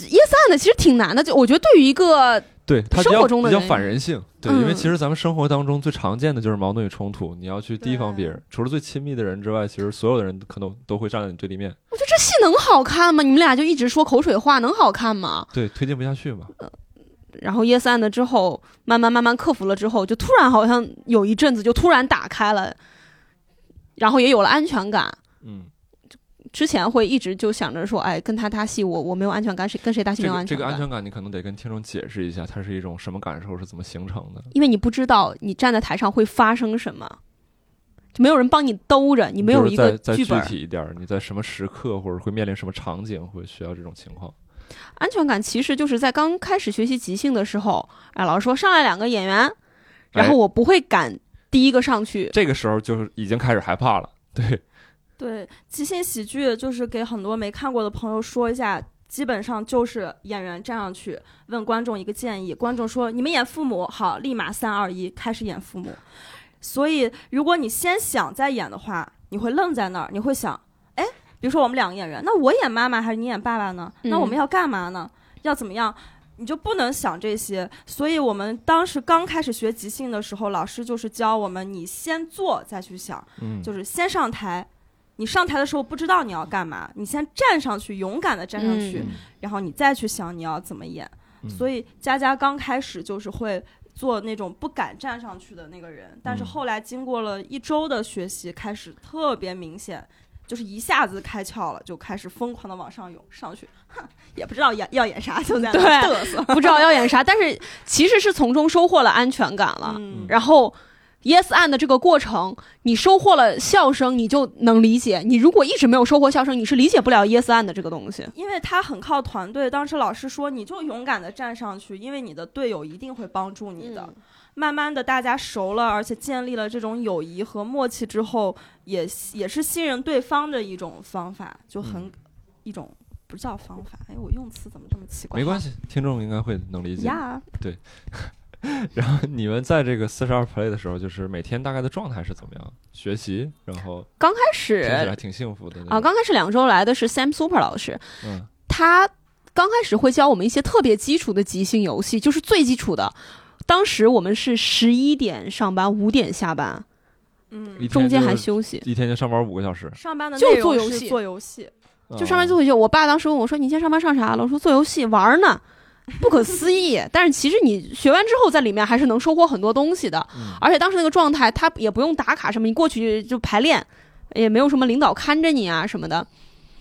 耶散的其实挺难的，就我觉得对于一个对生活中的比较反人性，对，因为其实咱们生活当中最常见的就是矛盾与冲突。你要去提防别人，除了最亲密的人之外，其实所有的人可能都会站在你对立面。我觉得这戏能好看吗？你们俩就一直说口水话，能好看吗？对，推进不下去嘛。然后耶散了之后，慢慢慢慢克服了之后，就突然好像有一阵子就突然打开了。然后也有了安全感，嗯，之前会一直就想着说，哎，跟他搭戏，我我没有安全感，谁跟谁搭戏没有安全感？这个安全感，你可能得跟听众解释一下，它是一种什么感受，是怎么形成的？因为你不知道你站在台上会发生什么，就没有人帮你兜着，你没有一个剧本。具体一点，你在什么时刻或者会面临什么场景会需要这种情况？安全感其实就是在刚开始学习即兴的时候，哎，老师说上来两个演员，然后我不会敢。第一个上去，这个时候就是已经开始害怕了。对，对，即兴喜剧就是给很多没看过的朋友说一下，基本上就是演员站上去问观众一个建议，观众说你们演父母好，立马三二一开始演父母。所以如果你先想再演的话，你会愣在那儿，你会想，哎，比如说我们两个演员，那我演妈妈还是你演爸爸呢？那我们要干嘛呢？要怎么样？你就不能想这些，所以我们当时刚开始学即兴的时候，老师就是教我们：你先做再去想，就是先上台。你上台的时候不知道你要干嘛，你先站上去，勇敢的站上去，然后你再去想你要怎么演。所以佳佳刚开始就是会做那种不敢站上去的那个人，但是后来经过了一周的学习，开始特别明显。就是一下子开窍了，就开始疯狂的往上涌上去，哼，也不知道演要演啥，就在那嘚瑟，不知道要演啥，但是其实是从中收获了安全感了。然后，Yes and 的这个过程，你收获了笑声，你就能理解。你如果一直没有收获笑声，你是理解不了 Yes and 的这个东西。因为它很靠团队，当时老师说，你就勇敢的站上去，因为你的队友一定会帮助你的。慢慢的，大家熟了，而且建立了这种友谊和默契之后，也也是信任对方的一种方法，就很一种不叫方法。哎，我用词怎么这么奇怪？没关系，听众应该会能理解。呀，对。然后你们在这个四十二 play 的时候，就是每天大概的状态是怎么样？学习，然后刚开始听起来挺幸福的啊。刚开始两周来的是 Sam Super 老师，嗯，他刚开始会教我们一些特别基础的即兴游戏，就是最基础的。当时我们是十一点上班，五点下班，嗯，中间还休息，一天就上班五个小时。上班的就做游戏，做游戏，就上班做游戏。我爸当时问我说：“你今天上班上啥了？”我说：“做游戏玩呢。”不可思议。但是其实你学完之后，在里面还是能收获很多东西的。而且当时那个状态，他也不用打卡什么，你过去就排练，也没有什么领导看着你啊什么的，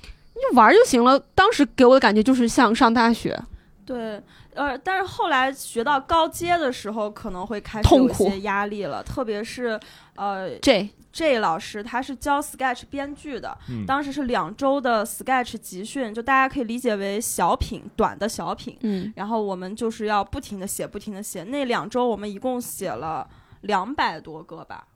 你就玩就行了。当时给我的感觉就是像上大学。对，呃，但是后来学到高阶的时候，可能会开始有一些压力了，特别是呃这。J 老师他是教 Sketch 编剧的，当时是两周的 Sketch 集训，就大家可以理解为小品，短的小品。嗯，然后我们就是要不停的写，不停的写。那两周我们一共写了两百多个吧。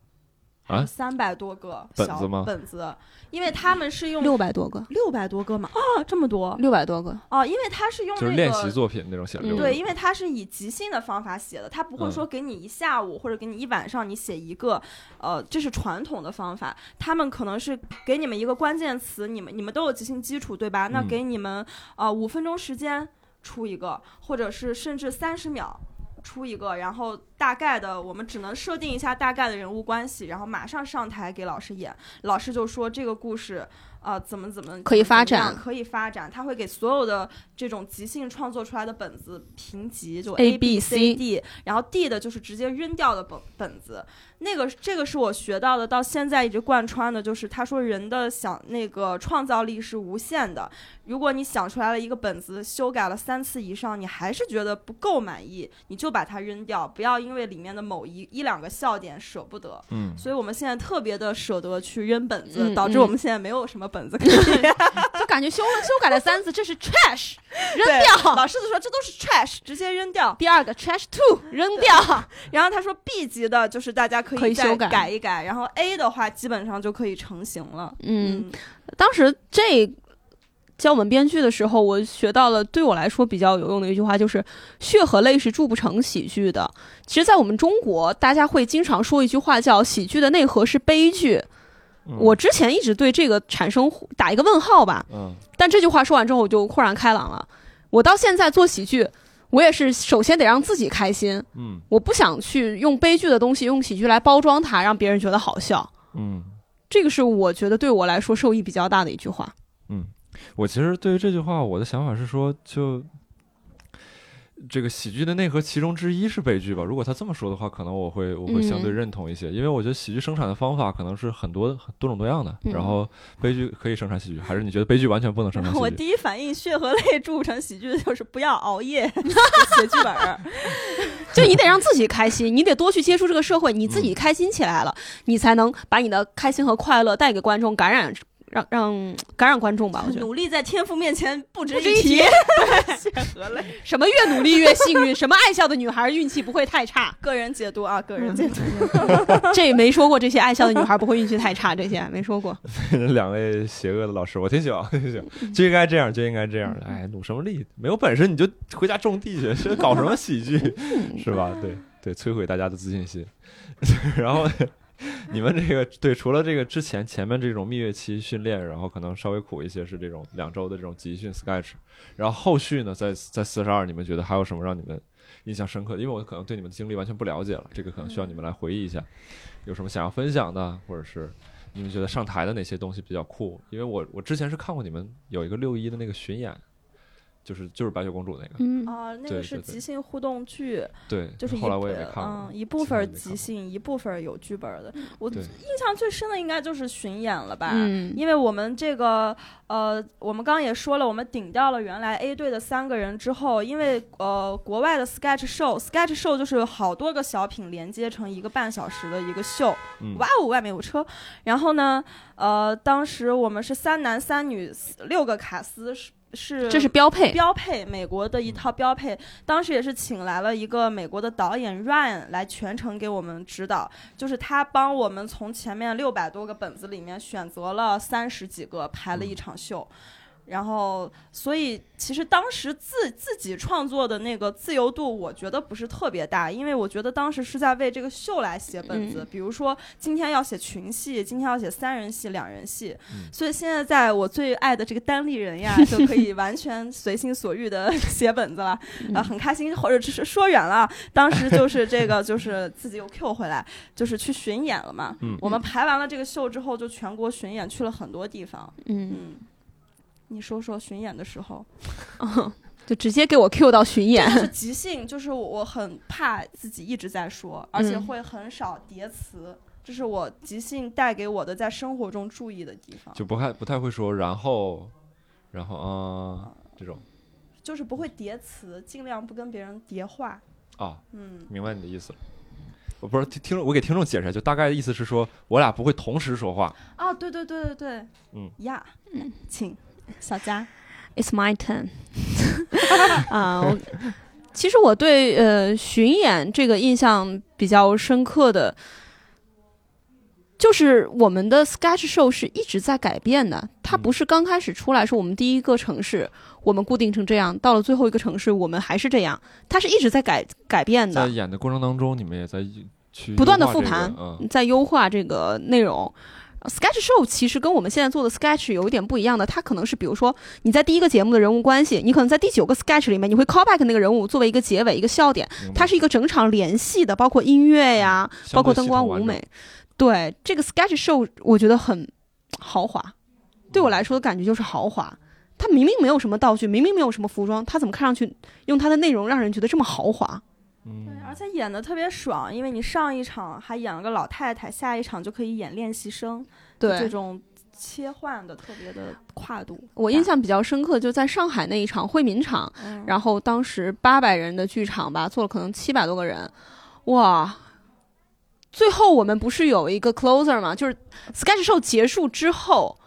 啊，三百多个本子吗？本子，因为他们是用六百多个，六百多个嘛啊，这么多，六百多个。哦，因为他是用就是练习作品那种写，对，因为他是以即兴的方法写的，他不会说给你一下午或者给你一晚上你写一个，呃，这是传统的方法，他们可能是给你们一个关键词，你们你们都有即兴基础对吧？那给你们呃五分钟时间出一个，或者是甚至三十秒。出一个，然后大概的，我们只能设定一下大概的人物关系，然后马上上台给老师演，老师就说这个故事。啊，怎么怎么可以发展？可以发展，他会给所有的这种即兴创作出来的本子评级，就 A B C D，然后 D 的就是直接扔掉的本本子。那个这个是我学到的，到现在一直贯穿的，就是他说人的想那个创造力是无限的。如果你想出来了一个本子，修改了三次以上，你还是觉得不够满意，你就把它扔掉，不要因为里面的某一一两个笑点舍不得。嗯，所以我们现在特别的舍得去扔本子，导致我们现在没有什么。本子可以 就感觉修了修改了三次，这是 trash，扔掉。老师就说这都是 trash，直接扔掉。第二个 trash two，扔掉。然后他说 B 级的就是大家可以修改改一改，然后 A 的话基本上就可以成型了。嗯，当时这教我们编剧的时候，我学到了对我来说比较有用的一句话，就是血和泪是铸不成喜剧的。其实，在我们中国，大家会经常说一句话，叫喜剧的内核是悲剧。我之前一直对这个产生打一个问号吧，嗯，但这句话说完之后，我就豁然开朗了。我到现在做喜剧，我也是首先得让自己开心，嗯，我不想去用悲剧的东西用喜剧来包装它，让别人觉得好笑，嗯，这个是我觉得对我来说受益比较大的一句话。嗯，我其实对于这句话，我的想法是说，就。这个喜剧的内核其中之一是悲剧吧？如果他这么说的话，可能我会我会相对认同一些，因为我觉得喜剧生产的方法可能是很多多种多样的。然后悲剧可以生产喜剧，还是你觉得悲剧完全不能生产喜剧？我第一反应血和泪铸不成喜剧的就是不要熬夜 写剧本，就你得让自己开心，你得多去接触这个社会，你自己开心起来了，你才能把你的开心和快乐带给观众，感染。让让感染观众吧，我觉得努力在天赋面前不值一提。什么越努力越幸运？什么爱笑的女孩运气不会太差？个人解读啊，个人解读。这没说过这些爱笑的女孩不会运气太差，这些没说过。两位邪恶的老师，我挺喜欢，挺喜欢，就应该这样，就应该这样。哎，努什么力？没有本事你就回家种地去，搞什么喜剧？是吧？对对，摧毁大家的自信心。然后。你们这个对，除了这个之前前面这种蜜月期训练，然后可能稍微苦一些是这种两周的这种集训 sketch，然后后续呢，在在四十二，你们觉得还有什么让你们印象深刻？因为我可能对你们的经历完全不了解了，这个可能需要你们来回忆一下，有什么想要分享的，或者是你们觉得上台的哪些东西比较酷？因为我我之前是看过你们有一个六一的那个巡演。就是就是白雪公主那个，嗯。啊，那个是即兴互动剧，对，就是后来我也没看嗯，一部分即兴，一部分有剧本的。我印象最深的应该就是巡演了吧，嗯，因为我们这个呃，我们刚刚也说了，我们顶掉了原来 A 队的三个人之后，因为呃，国外的 sketch show，sketch show 就是好多个小品连接成一个半小时的一个秀，哇哦，外面有车，然后呢，呃，当时我们是三男三女六个卡司是。这是标配，标配，美国的一套标配。当时也是请来了一个美国的导演 Ryan 来全程给我们指导，就是他帮我们从前面六百多个本子里面选择了三十几个，排了一场秀。然后，所以其实当时自自己创作的那个自由度，我觉得不是特别大，因为我觉得当时是在为这个秀来写本子。比如说，今天要写群戏，今天要写三人戏、两人戏。所以现在在我最爱的这个单立人呀，就可以完全随心所欲的 写本子了，啊，很开心。或者只是说远了，当时就是这个，就是自己又 Q 回来，就是去巡演了嘛。我们排完了这个秀之后，就全国巡演去了很多地方。嗯。你说说巡演的时候，就直接给我 Q 到巡演。是即兴，就是我很怕自己一直在说，而且会很少叠词，这是我即兴带给我的在生活中注意的地方。就不太不太会说，然后，然后啊这种，就是不会叠词，尽量不跟别人叠话。啊，嗯，明白你的意思了。我不是听听，我给听众解释，就大概的意思是说，我俩不会同时说话。啊，对对对对对，嗯呀，嗯，请 小佳，It's my turn。啊，其实我对呃巡演这个印象比较深刻的，就是我们的 Sketch Show 是一直在改变的，它不是刚开始出来是我们第一个城市。我们固定成这样，到了最后一个城市，我们还是这样。它是一直在改改变的。在演的过程当中，你们也在去不断的复盘，嗯、在优化这个内容。Sketch Show 其实跟我们现在做的 Sketch 有一点不一样的，它可能是比如说你在第一个节目的人物关系，你可能在第九个 Sketch 里面，你会 call back 那个人物作为一个结尾一个笑点，它是一个整场联系的，包括音乐呀，包括灯光舞美。对这个 Sketch Show，我觉得很豪华，对我来说的感觉就是豪华。它明明没有什么道具，明明没有什么服装，它怎么看上去用它的内容让人觉得这么豪华？对，而且演的特别爽，因为你上一场还演了个老太太，下一场就可以演练习生，对这种切换的特别的跨度。我印象比较深刻，就在上海那一场惠民场，然后当时八百人的剧场吧，坐了可能七百多个人，哇！最后我们不是有一个 closer 吗？就是 sketch show 结束之后。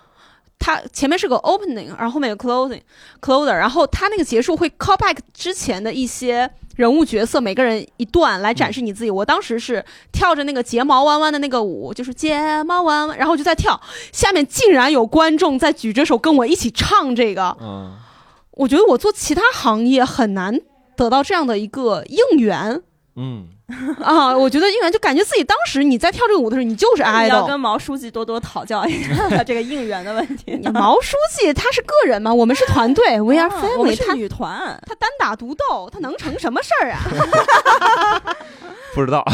它前面是个 opening，然后后面有 closing，closer，然后它那个结束会 call back 之前的一些人物角色，每个人一段来展示你自己。我当时是跳着那个睫毛弯弯的那个舞，就是睫毛弯弯，然后就在跳，下面竟然有观众在举着手跟我一起唱这个。嗯，我觉得我做其他行业很难得到这样的一个应援。嗯。啊，我觉得应援就感觉自己当时你在跳这个舞的时候，你就是爱豆。要跟毛书记多多讨教一下 这个应援的问题。毛书记他是个人嘛，我们是团队，We are family。我们是女团，他单打独斗，他能成什么事儿啊？不知道，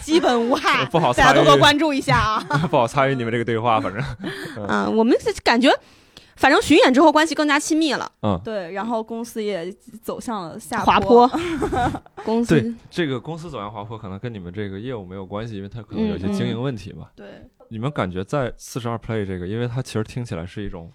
基本无害，不好，大家多多关注一下啊。不好参与你们这个对话，反正。啊，我们感觉。反正巡演之后关系更加亲密了，嗯，对，然后公司也走向了下滑坡。公司对这个公司走向滑坡，可能跟你们这个业务没有关系，因为它可能有些经营问题吧。对，你们感觉在四十二 play 这个，因为它其实听起来是一种，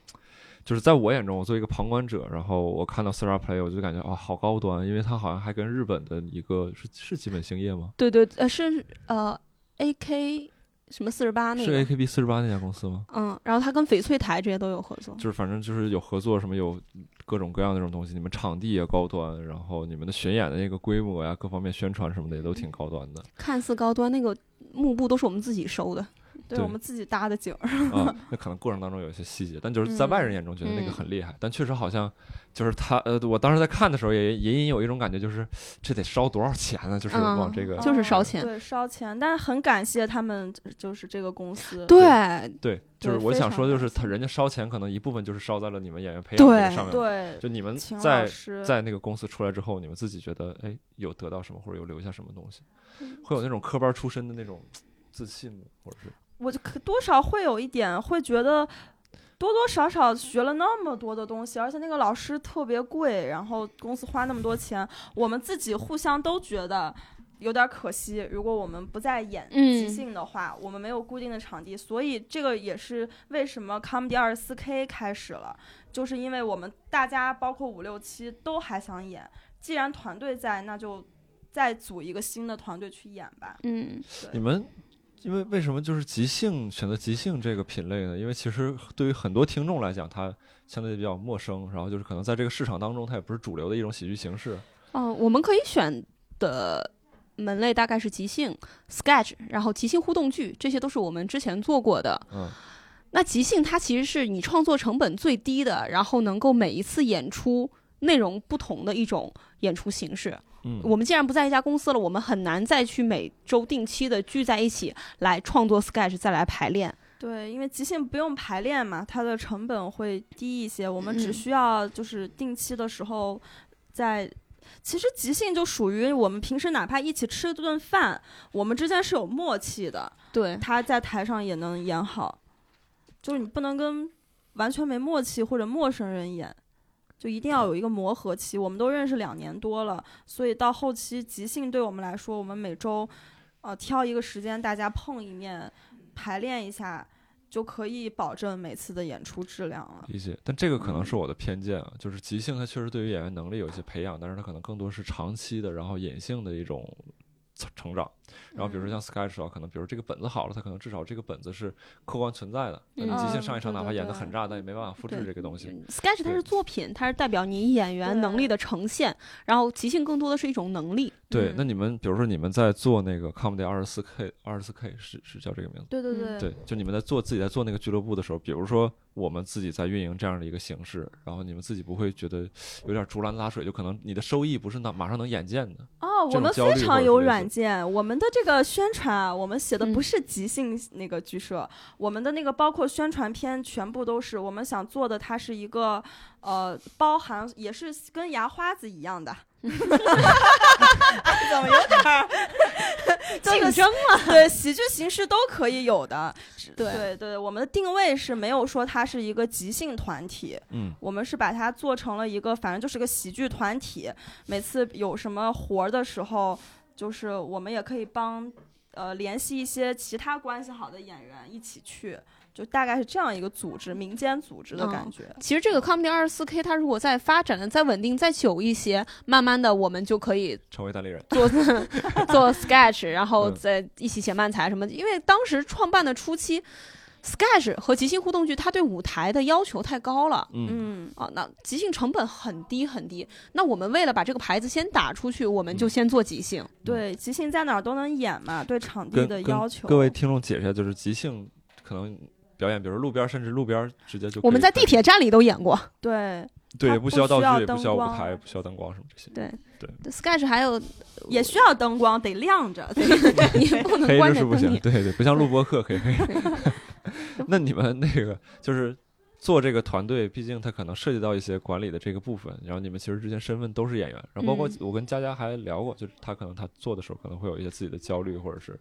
就是在我眼中，我作为一个旁观者，然后我看到四十二 play，我就感觉啊，好高端，因为它好像还跟日本的一个是是基本兴业吗？对对，呃，是呃，AK。什么四十八那个是 AKB 四十八那家公司吗？嗯，然后他跟翡翠台这些都有合作，就是反正就是有合作，什么有各种各样的这种东西。你们场地也高端，然后你们的巡演的那个规模呀，各方面宣传什么的也都挺高端的。看似高端，那个幕布都是我们自己收的。对我们自己搭的景儿啊，那可能过程当中有一些细节，但就是在外人眼中觉得那个很厉害，但确实好像就是他呃，我当时在看的时候也隐隐有一种感觉，就是这得烧多少钱呢？就是往这个就是烧钱，对烧钱，但是很感谢他们，就是这个公司，对对，就是我想说，就是他人家烧钱，可能一部分就是烧在了你们演员培养上面，对，就你们在在那个公司出来之后，你们自己觉得哎有得到什么或者有留下什么东西，会有那种科班出身的那种自信吗？或者是？我就多少会有一点会觉得，多多少少学了那么多的东西，而且那个老师特别贵，然后公司花那么多钱，我们自己互相都觉得有点可惜。如果我们不再演即兴的话，我们没有固定的场地，所以这个也是为什么 Comedy 二十四 K 开始了，就是因为我们大家包括五六七都还想演，既然团队在，那就再组一个新的团队去演吧。嗯，你们。因为为什么就是即兴选择即兴这个品类呢？因为其实对于很多听众来讲，它相对比较陌生，然后就是可能在这个市场当中，它也不是主流的一种喜剧形式。哦，我们可以选的门类大概是即兴、sketch，然后即兴互动剧，这些都是我们之前做过的。嗯，那即兴它其实是你创作成本最低的，然后能够每一次演出内容不同的一种演出形式。嗯，我们既然不在一家公司了，我们很难再去每周定期的聚在一起来创作 sketch，再来排练。对，因为即兴不用排练嘛，它的成本会低一些。我们只需要就是定期的时候，在其实即兴就属于我们平时哪怕一起吃顿饭，我们之间是有默契的。对，他在台上也能演好，就是你不能跟完全没默契或者陌生人演。就一定要有一个磨合期。我们都认识两年多了，所以到后期即兴对我们来说，我们每周，呃，挑一个时间大家碰一面，排练一下。就可以保证每次的演出质量了。理解，但这个可能是我的偏见啊，就是即兴它确实对于演员能力有一些培养，但是它可能更多是长期的，然后隐性的一种成长。然后比如说像 Sketch 啊，可能比如这个本子好了，它可能至少这个本子是客观存在的。你即兴上一场，哪怕演的很炸，但也没办法复制这个东西。Sketch 它是作品，它是代表你演员能力的呈现，然后即兴更多的是一种能力。对，那你们比如说你们在做那个 Comedy 二十四 K，二十四 K 是是叫这个名字？对对对。对，就你们在做自己在做那个俱乐部的时候，比如说我们自己在运营这样的一个形式，然后你们自己不会觉得有点竹篮打水，就可能你的收益不是那马上能眼见的。哦，我们非常有软件，我们的这个宣传。啊，我们写的不是即兴那个剧社，我们的那个包括宣传片全部都是我们想做的，它是一个呃，包含也是跟牙花子一样的，怎么有点 竞争了？对，喜剧形式都可以有的，对对对，我们的定位是没有说它是一个即兴团体，嗯，我们是把它做成了一个，反正就是个喜剧团体，每次有什么活儿的时候，就是我们也可以帮。呃，联系一些其他关系好的演员一起去，就大概是这样一个组织，民间组织的感觉。其实这个 Comedy 二十四 K，它如果再发展的再稳定、再久一些，慢慢的我们就可以成为代理人，做做 Sketch，然后再一起写漫才什么的。因为当时创办的初期。Sketch 和即兴互动剧，它对舞台的要求太高了。嗯啊，那即兴成本很低很低。那我们为了把这个牌子先打出去，我们就先做即兴。对，即兴在哪儿都能演嘛。对场地的要求。各位听众解释一下，就是即兴可能表演，比如路边，甚至路边直接就。我们在地铁站里都演过。对。对，不需要道具，也不需要舞台，不需要灯光什么这些。对对。Sketch 还有也需要灯光，得亮着，你不能关着灯。不行，对对，不像录播课可以。那你们那个就是做这个团队，毕竟它可能涉及到一些管理的这个部分。然后你们其实之前身份都是演员，然后包括我跟佳佳还聊过，就是他可能他做的时候可能会有一些自己的焦虑或者是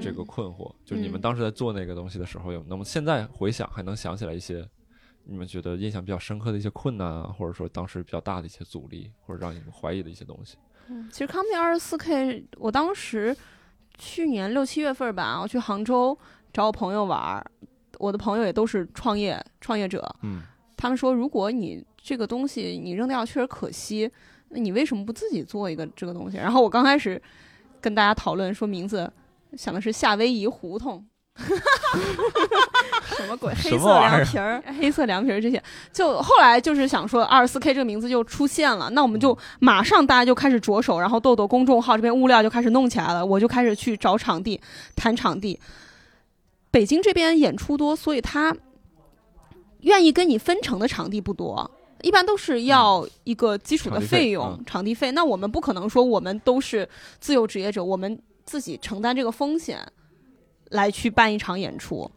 这个困惑。就是你们当时在做那个东西的时候，有那么现在回想还能想起来一些你们觉得印象比较深刻的一些困难啊，或者说当时比较大的一些阻力，或者让你们怀疑的一些东西。嗯，其实康 y 二十四 K，我当时去年六七月份吧，我去杭州找我朋友玩。我的朋友也都是创业创业者，嗯，他们说，如果你这个东西你扔掉确实可惜，那你为什么不自己做一个这个东西？然后我刚开始跟大家讨论说名字，想的是夏威夷胡同，什么鬼？黑色凉皮儿，黑色凉皮儿这些，就后来就是想说二十四 K 这个名字就出现了，那我们就马上大家就开始着手，然后豆豆公众号这边物料就开始弄起来了，我就开始去找场地谈场地。北京这边演出多，所以他愿意跟你分成的场地不多，一般都是要一个基础的费用，场地费。那我们不可能说我们都是自由职业者，我们自己承担这个风险来去办一场演出。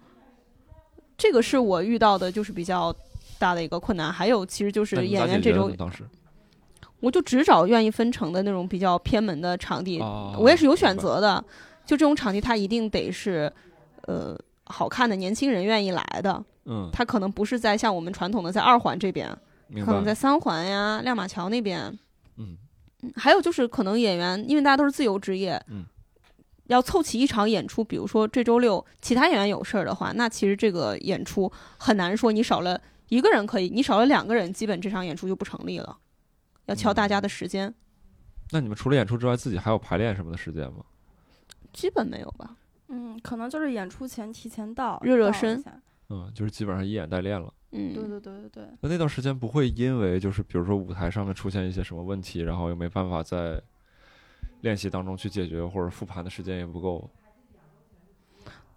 这个是我遇到的，就是比较大的一个困难。还有，其实就是演员这种，我就只找愿意分成的那种比较偏门的场地。我也是有选择的，就这种场地，它一定得是。呃，好看的年轻人愿意来的，嗯，他可能不是在像我们传统的在二环这边，可能在三环呀、亮马桥那边，嗯，还有就是可能演员，因为大家都是自由职业，嗯，要凑齐一场演出，比如说这周六其他演员有事儿的话，那其实这个演出很难说你少了一个人可以，你少了两个人，基本这场演出就不成立了，要敲大家的时间。那你们除了演出之外，自己还有排练什么的时间吗？基本没有吧。嗯，可能就是演出前提前到热热身，嗯，就是基本上以演代练了。嗯，对对对对对。那那段时间不会因为就是比如说舞台上面出现一些什么问题，然后又没办法在练习当中去解决，或者复盘的时间也不够。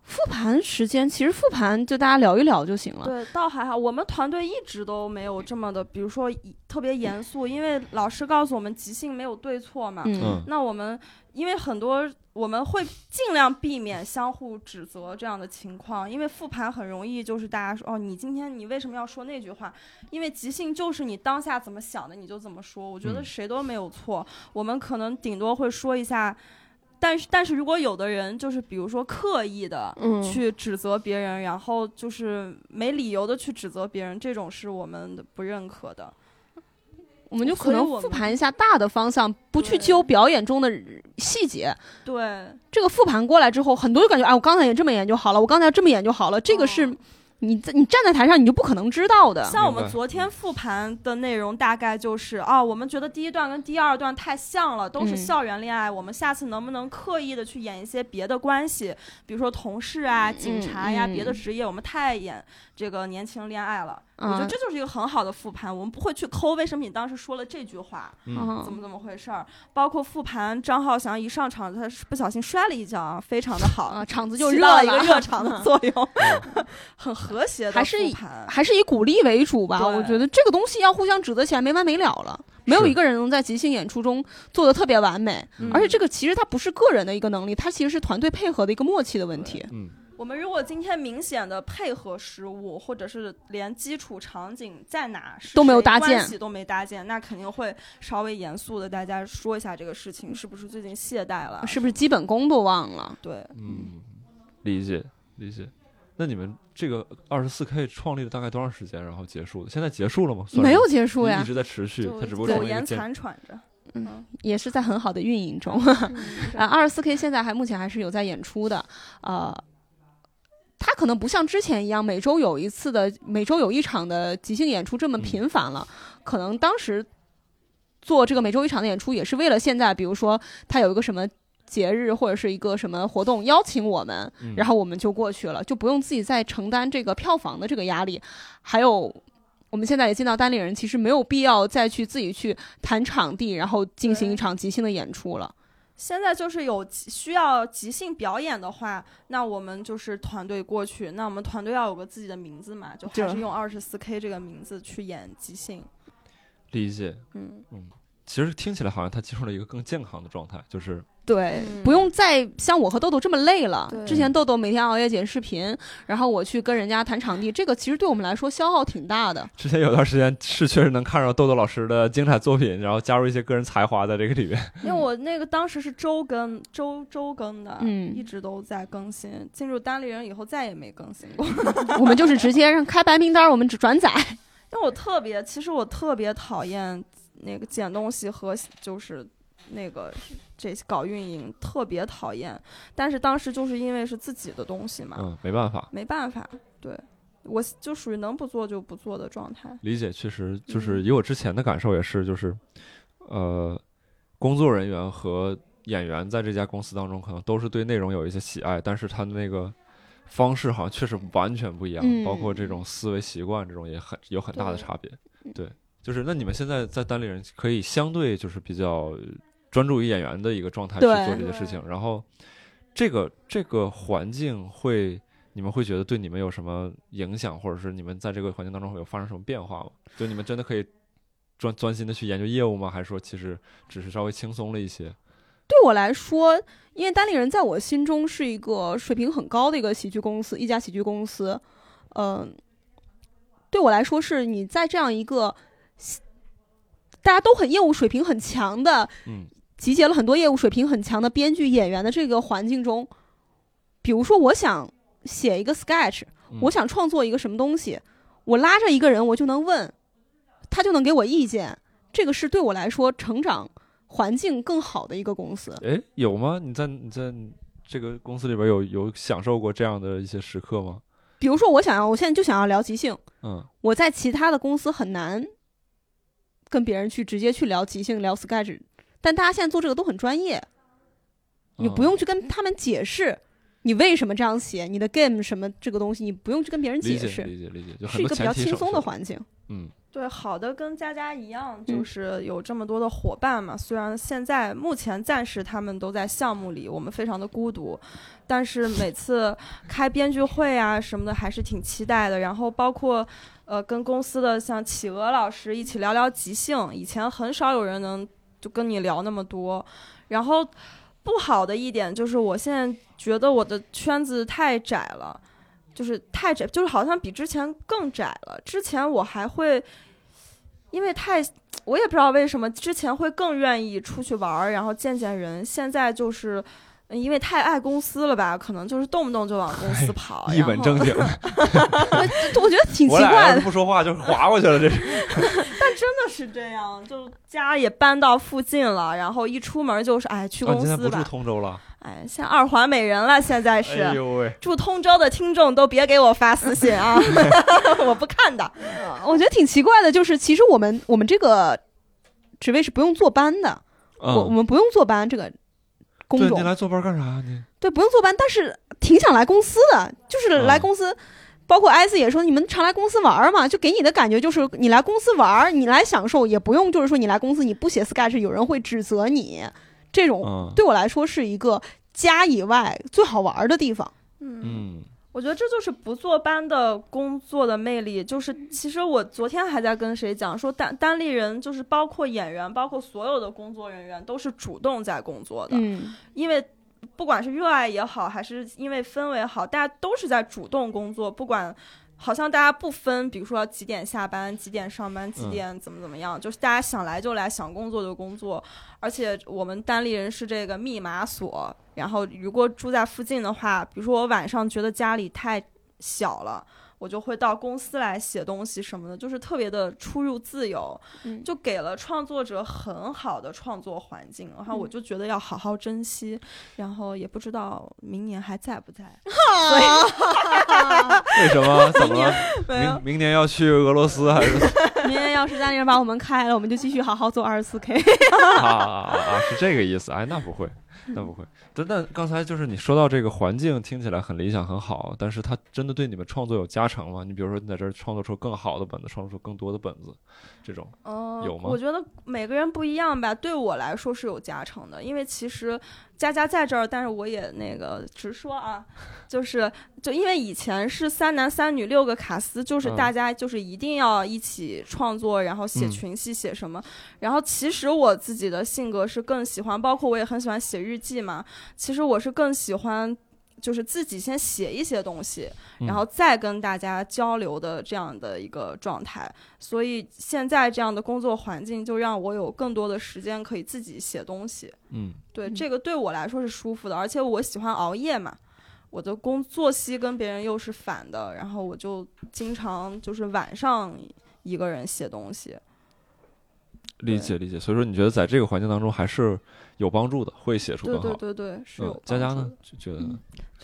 复盘时间其实复盘就大家聊一聊就行了。对，倒还好，我们团队一直都没有这么的，比如说特别严肃，因为老师告诉我们即兴没有对错嘛。嗯。那我们因为很多我们会尽量避免相互指责这样的情况，因为复盘很容易就是大家说哦，你今天你为什么要说那句话？因为即兴就是你当下怎么想的你就怎么说，我觉得谁都没有错。我们可能顶多会说一下。但是，但是如果有的人就是比如说刻意的去指责别人，然后就是没理由的去指责别人，这种是我们不认可的。我们就可能复盘一下大的方向，不去揪表演中的细节。对，这个复盘过来之后，很多就感觉，哎，我刚才也这么演就好了，我刚才这么演就好了。这个是。你在你站在台上，你就不可能知道的。像我们昨天复盘的内容，大概就是啊，我们觉得第一段跟第二段太像了，都是校园恋爱。我们下次能不能刻意的去演一些别的关系，比如说同事啊、警察呀、别的职业，我们太演。这个年轻恋爱了，我觉得这就是一个很好的复盘。我们不会去抠为什么你当时说了这句话，怎么怎么回事儿。包括复盘，张浩翔一上场，他不小心摔了一跤，非常的好，场子就热了一个热场的 作用，很和谐的。还是以还是以鼓励为主吧。我觉得这个东西要互相指责起来没完没了了，没有一个人能在即兴演出中做的特别完美。而且这个其实它不是个人的一个能力，它其实是团队配合的一个默契的问题。嗯。我们如果今天明显的配合失误，或者是连基础场景在哪都没有搭建，关系都没搭建，那肯定会稍微严肃的大家说一下这个事情，是不是最近懈怠了？是不是基本功都忘了？对，嗯，理解理解。那你们这个二十四 K 创立了大概多长时间，然后结束的？现在结束了吗？没有结束呀，一直在持续，它只不过苟延残喘着，嗯，也是在很好的运营中。啊，二十四 K 现在还目前还是有在演出的，呃。它可能不像之前一样每周有一次的每周有一场的即兴演出这么频繁了。可能当时做这个每周一场的演出也是为了现在，比如说他有一个什么节日或者是一个什么活动邀请我们，然后我们就过去了，就不用自己再承担这个票房的这个压力。还有我们现在也见到单立人，其实没有必要再去自己去谈场地，然后进行一场即兴的演出了。现在就是有需要即兴表演的话，那我们就是团队过去。那我们团队要有个自己的名字嘛，就还是用二十四 K 这个名字去演即兴。理解，嗯嗯。其实听起来好像他进入了一个更健康的状态，就是对，不用再像我和豆豆这么累了。之前豆豆每天熬夜剪视频，然后我去跟人家谈场地，这个其实对我们来说消耗挺大的。之前有段时间是确实能看到豆豆老师的精彩作品，然后加入一些个人才华在这个里面。因为我那个当时是周更，周周更的，嗯，一直都在更新。进入单立人以后再也没更新过。我们就是直接让开白名单，我们只转载。因为我特别，其实我特别讨厌。那个捡东西和就是那个这搞运营特别讨厌，但是当时就是因为是自己的东西嘛，嗯，没办法，没办法，对我就属于能不做就不做的状态。理解，确实就是以我之前的感受也是，就是呃，工作人员和演员在这家公司当中可能都是对内容有一些喜爱，但是他的那个方式好像确实完全不一样，包括这种思维习惯这种也很有很大的差别，对。就是那你们现在在单立人可以相对就是比较专注于演员的一个状态去做这些事情，然后这个这个环境会你们会觉得对你们有什么影响，或者是你们在这个环境当中会有发生什么变化吗？就你们真的可以专专心的去研究业务吗？还是说其实只是稍微轻松了一些？对我来说，因为单立人在我心中是一个水平很高的一个喜剧公司，一家喜剧公司，嗯，对我来说是你在这样一个。大家都很业务水平很强的，嗯，集结了很多业务水平很强的编剧演员的这个环境中，比如说我想写一个 sketch，我想创作一个什么东西，我拉着一个人，我就能问，他就能给我意见，这个是对我来说成长环境更好的一个公司。哎，有吗？你在你在这个公司里边有有享受过这样的一些时刻吗？比如说，我想要，我现在就想要聊即兴，嗯，我在其他的公司很难。跟别人去直接去聊即兴聊 sketch，但大家现在做这个都很专业，你不用去跟他们解释你为什么这样写，你的 game 什么这个东西，你不用去跟别人解释，理解理解，是一个比较轻松的环境。嗯，对，好的，跟佳佳一样，就是有这么多的伙伴嘛。虽然现在目前暂时他们都在项目里，我们非常的孤独，但是每次开编剧会啊什么的，还是挺期待的。然后包括。呃，跟公司的像企鹅老师一起聊聊即兴，以前很少有人能就跟你聊那么多。然后不好的一点就是，我现在觉得我的圈子太窄了，就是太窄，就是好像比之前更窄了。之前我还会，因为太，我也不知道为什么，之前会更愿意出去玩儿，然后见见人。现在就是因为太爱公司了吧，可能就是动不动就往公司跑，一本正经。我觉得挺奇怪的，不说话就划过去了，这是。但真的是这样，就家也搬到附近了，然后一出门就是哎去公司吧。现在不住通州了。哎，像二环美人了，现在是。哎呦喂！住通州的听众都别给我发私信啊，我不看的。我觉得挺奇怪的，就是其实我们我们这个职位是不用坐班的，我我们不用坐班这个。对，你来坐班干啥呀？你对，不用坐班，但是挺想来公司的，就是来公司。包括艾斯也说，你们常来公司玩嘛，就给你的感觉就是你来公司玩，你来享受，也不用就是说你来公司你不写 sketch，有人会指责你。这种对我来说是一个家以外最好玩的地方。嗯。我觉得这就是不坐班的工作的魅力。就是其实我昨天还在跟谁讲说，单单立人就是包括演员，包括所有的工作人员都是主动在工作的。嗯，因为不管是热爱也好，还是因为氛围好，大家都是在主动工作。不管好像大家不分，比如说几点下班、几点上班、几点怎么怎么样，就是大家想来就来，想工作就工作。而且我们单立人是这个密码锁。然后，如果住在附近的话，比如说我晚上觉得家里太小了，我就会到公司来写东西什么的，就是特别的出入自由，就给了创作者很好的创作环境。然后我就觉得要好好珍惜。然后也不知道明年还在不在。为什么？怎么了？明明年要去俄罗斯还是？明年要是家里人把我们开了，我们就继续好好做二十四 K。啊啊啊！是这个意思？哎，那不会。那不会，但但刚才就是你说到这个环境听起来很理想很好，但是它真的对你们创作有加成吗？你比如说你在这儿创作出更好的本子，创作出更多的本子，这种，有吗？我觉得每个人不一样吧。对我来说是有加成的，因为其实。佳佳在这儿，但是我也那个直说啊，就是就因为以前是三男三女六个卡司，就是大家就是一定要一起创作，然后写群戏写什么。然后其实我自己的性格是更喜欢，包括我也很喜欢写日记嘛。其实我是更喜欢。就是自己先写一些东西，然后再跟大家交流的这样的一个状态。所以现在这样的工作环境，就让我有更多的时间可以自己写东西。嗯，对，这个对我来说是舒服的，而且我喜欢熬夜嘛，我的工作息跟别人又是反的，然后我就经常就是晚上一个人写东西。理解理解，所以说你觉得在这个环境当中还是有帮助的，会写出更好。对对对对，是有。佳佳呢，就觉得。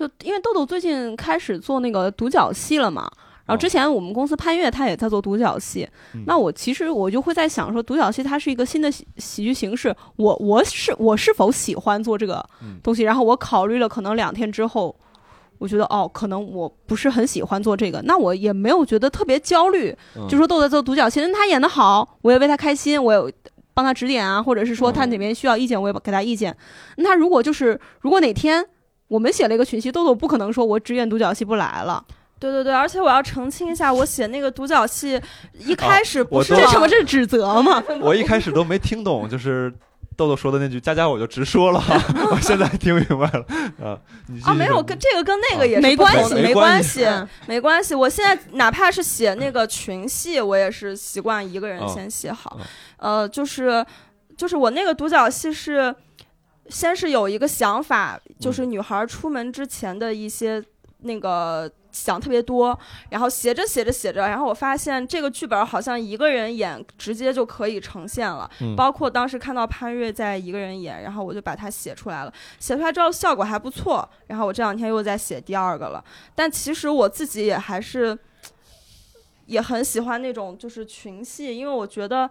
就因为豆豆最近开始做那个独角戏了嘛，然后之前我们公司潘越他也在做独角戏，那我其实我就会在想说，独角戏它是一个新的喜喜剧形式，我我是我是否喜欢做这个东西？然后我考虑了，可能两天之后，我觉得哦，可能我不是很喜欢做这个，那我也没有觉得特别焦虑，就说豆豆做独角戏，那他演的好，我也为他开心，我也帮他指点啊，或者是说他哪边需要意见，我也给他意见。那他如果就是如果哪天。我们写了一个群戏，豆豆不可能说我只演独角戏不来了。对对对，而且我要澄清一下，我写那个独角戏一开始不是这什么这是指责吗？我一开始都没听懂，就是豆豆说的那句“佳佳”，我就直说了。我现在听明白了啊。啊，没有跟这个跟那个也没关系，没关系，没关系。我现在哪怕是写那个群戏，我也是习惯一个人先写好。呃，就是就是我那个独角戏是。先是有一个想法，就是女孩出门之前的一些那个想特别多，然后写着写着写着，然后我发现这个剧本好像一个人演直接就可以呈现了，包括当时看到潘越在一个人演，然后我就把它写出来了，写出来之后效果还不错，然后我这两天又在写第二个了，但其实我自己也还是也很喜欢那种就是群戏，因为我觉得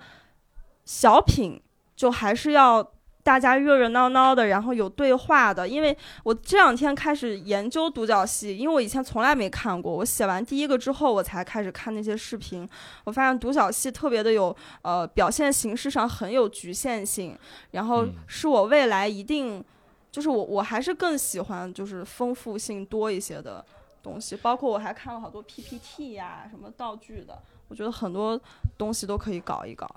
小品就还是要。大家热热闹闹的，然后有对话的。因为我这两天开始研究独角戏，因为我以前从来没看过。我写完第一个之后，我才开始看那些视频。我发现独角戏特别的有，呃，表现形式上很有局限性。然后是我未来一定，就是我我还是更喜欢就是丰富性多一些的东西。包括我还看了好多 PPT 呀，什么道具的。我觉得很多东西都可以搞一搞。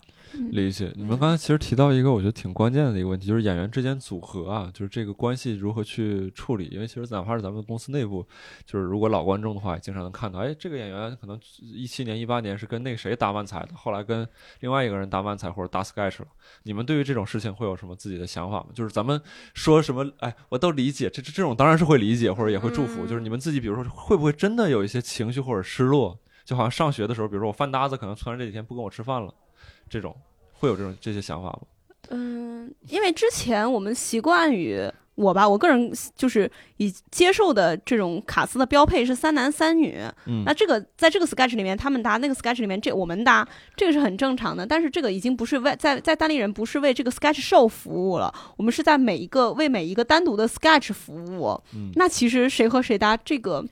理解，你们刚才其实提到一个我觉得挺关键的一个问题，就是演员之间组合啊，就是这个关系如何去处理。因为其实哪怕是咱们公司内部，就是如果老观众的话，也经常能看到，哎，这个演员可能一七年、一八年是跟那个谁搭漫才的，后来跟另外一个人搭漫才或者搭 sketch 了。你们对于这种事情会有什么自己的想法吗？就是咱们说什么，哎，我都理解，这这这种当然是会理解或者也会祝福。就是你们自己，比如说会不会真的有一些情绪或者失落？就好像上学的时候，比如说我饭搭子可能突然这几天不跟我吃饭了，这种会有这种这些想法吗？嗯，因为之前我们习惯于我吧，我个人就是以接受的这种卡斯的标配是三男三女。嗯，那这个在这个 sketch 里面，他们搭那个 sketch 里面，这我们搭这个是很正常的。但是这个已经不是为在在单立人不是为这个 sketch show 服务了，我们是在每一个为每一个单独的 sketch 服务。嗯，那其实谁和谁搭这个？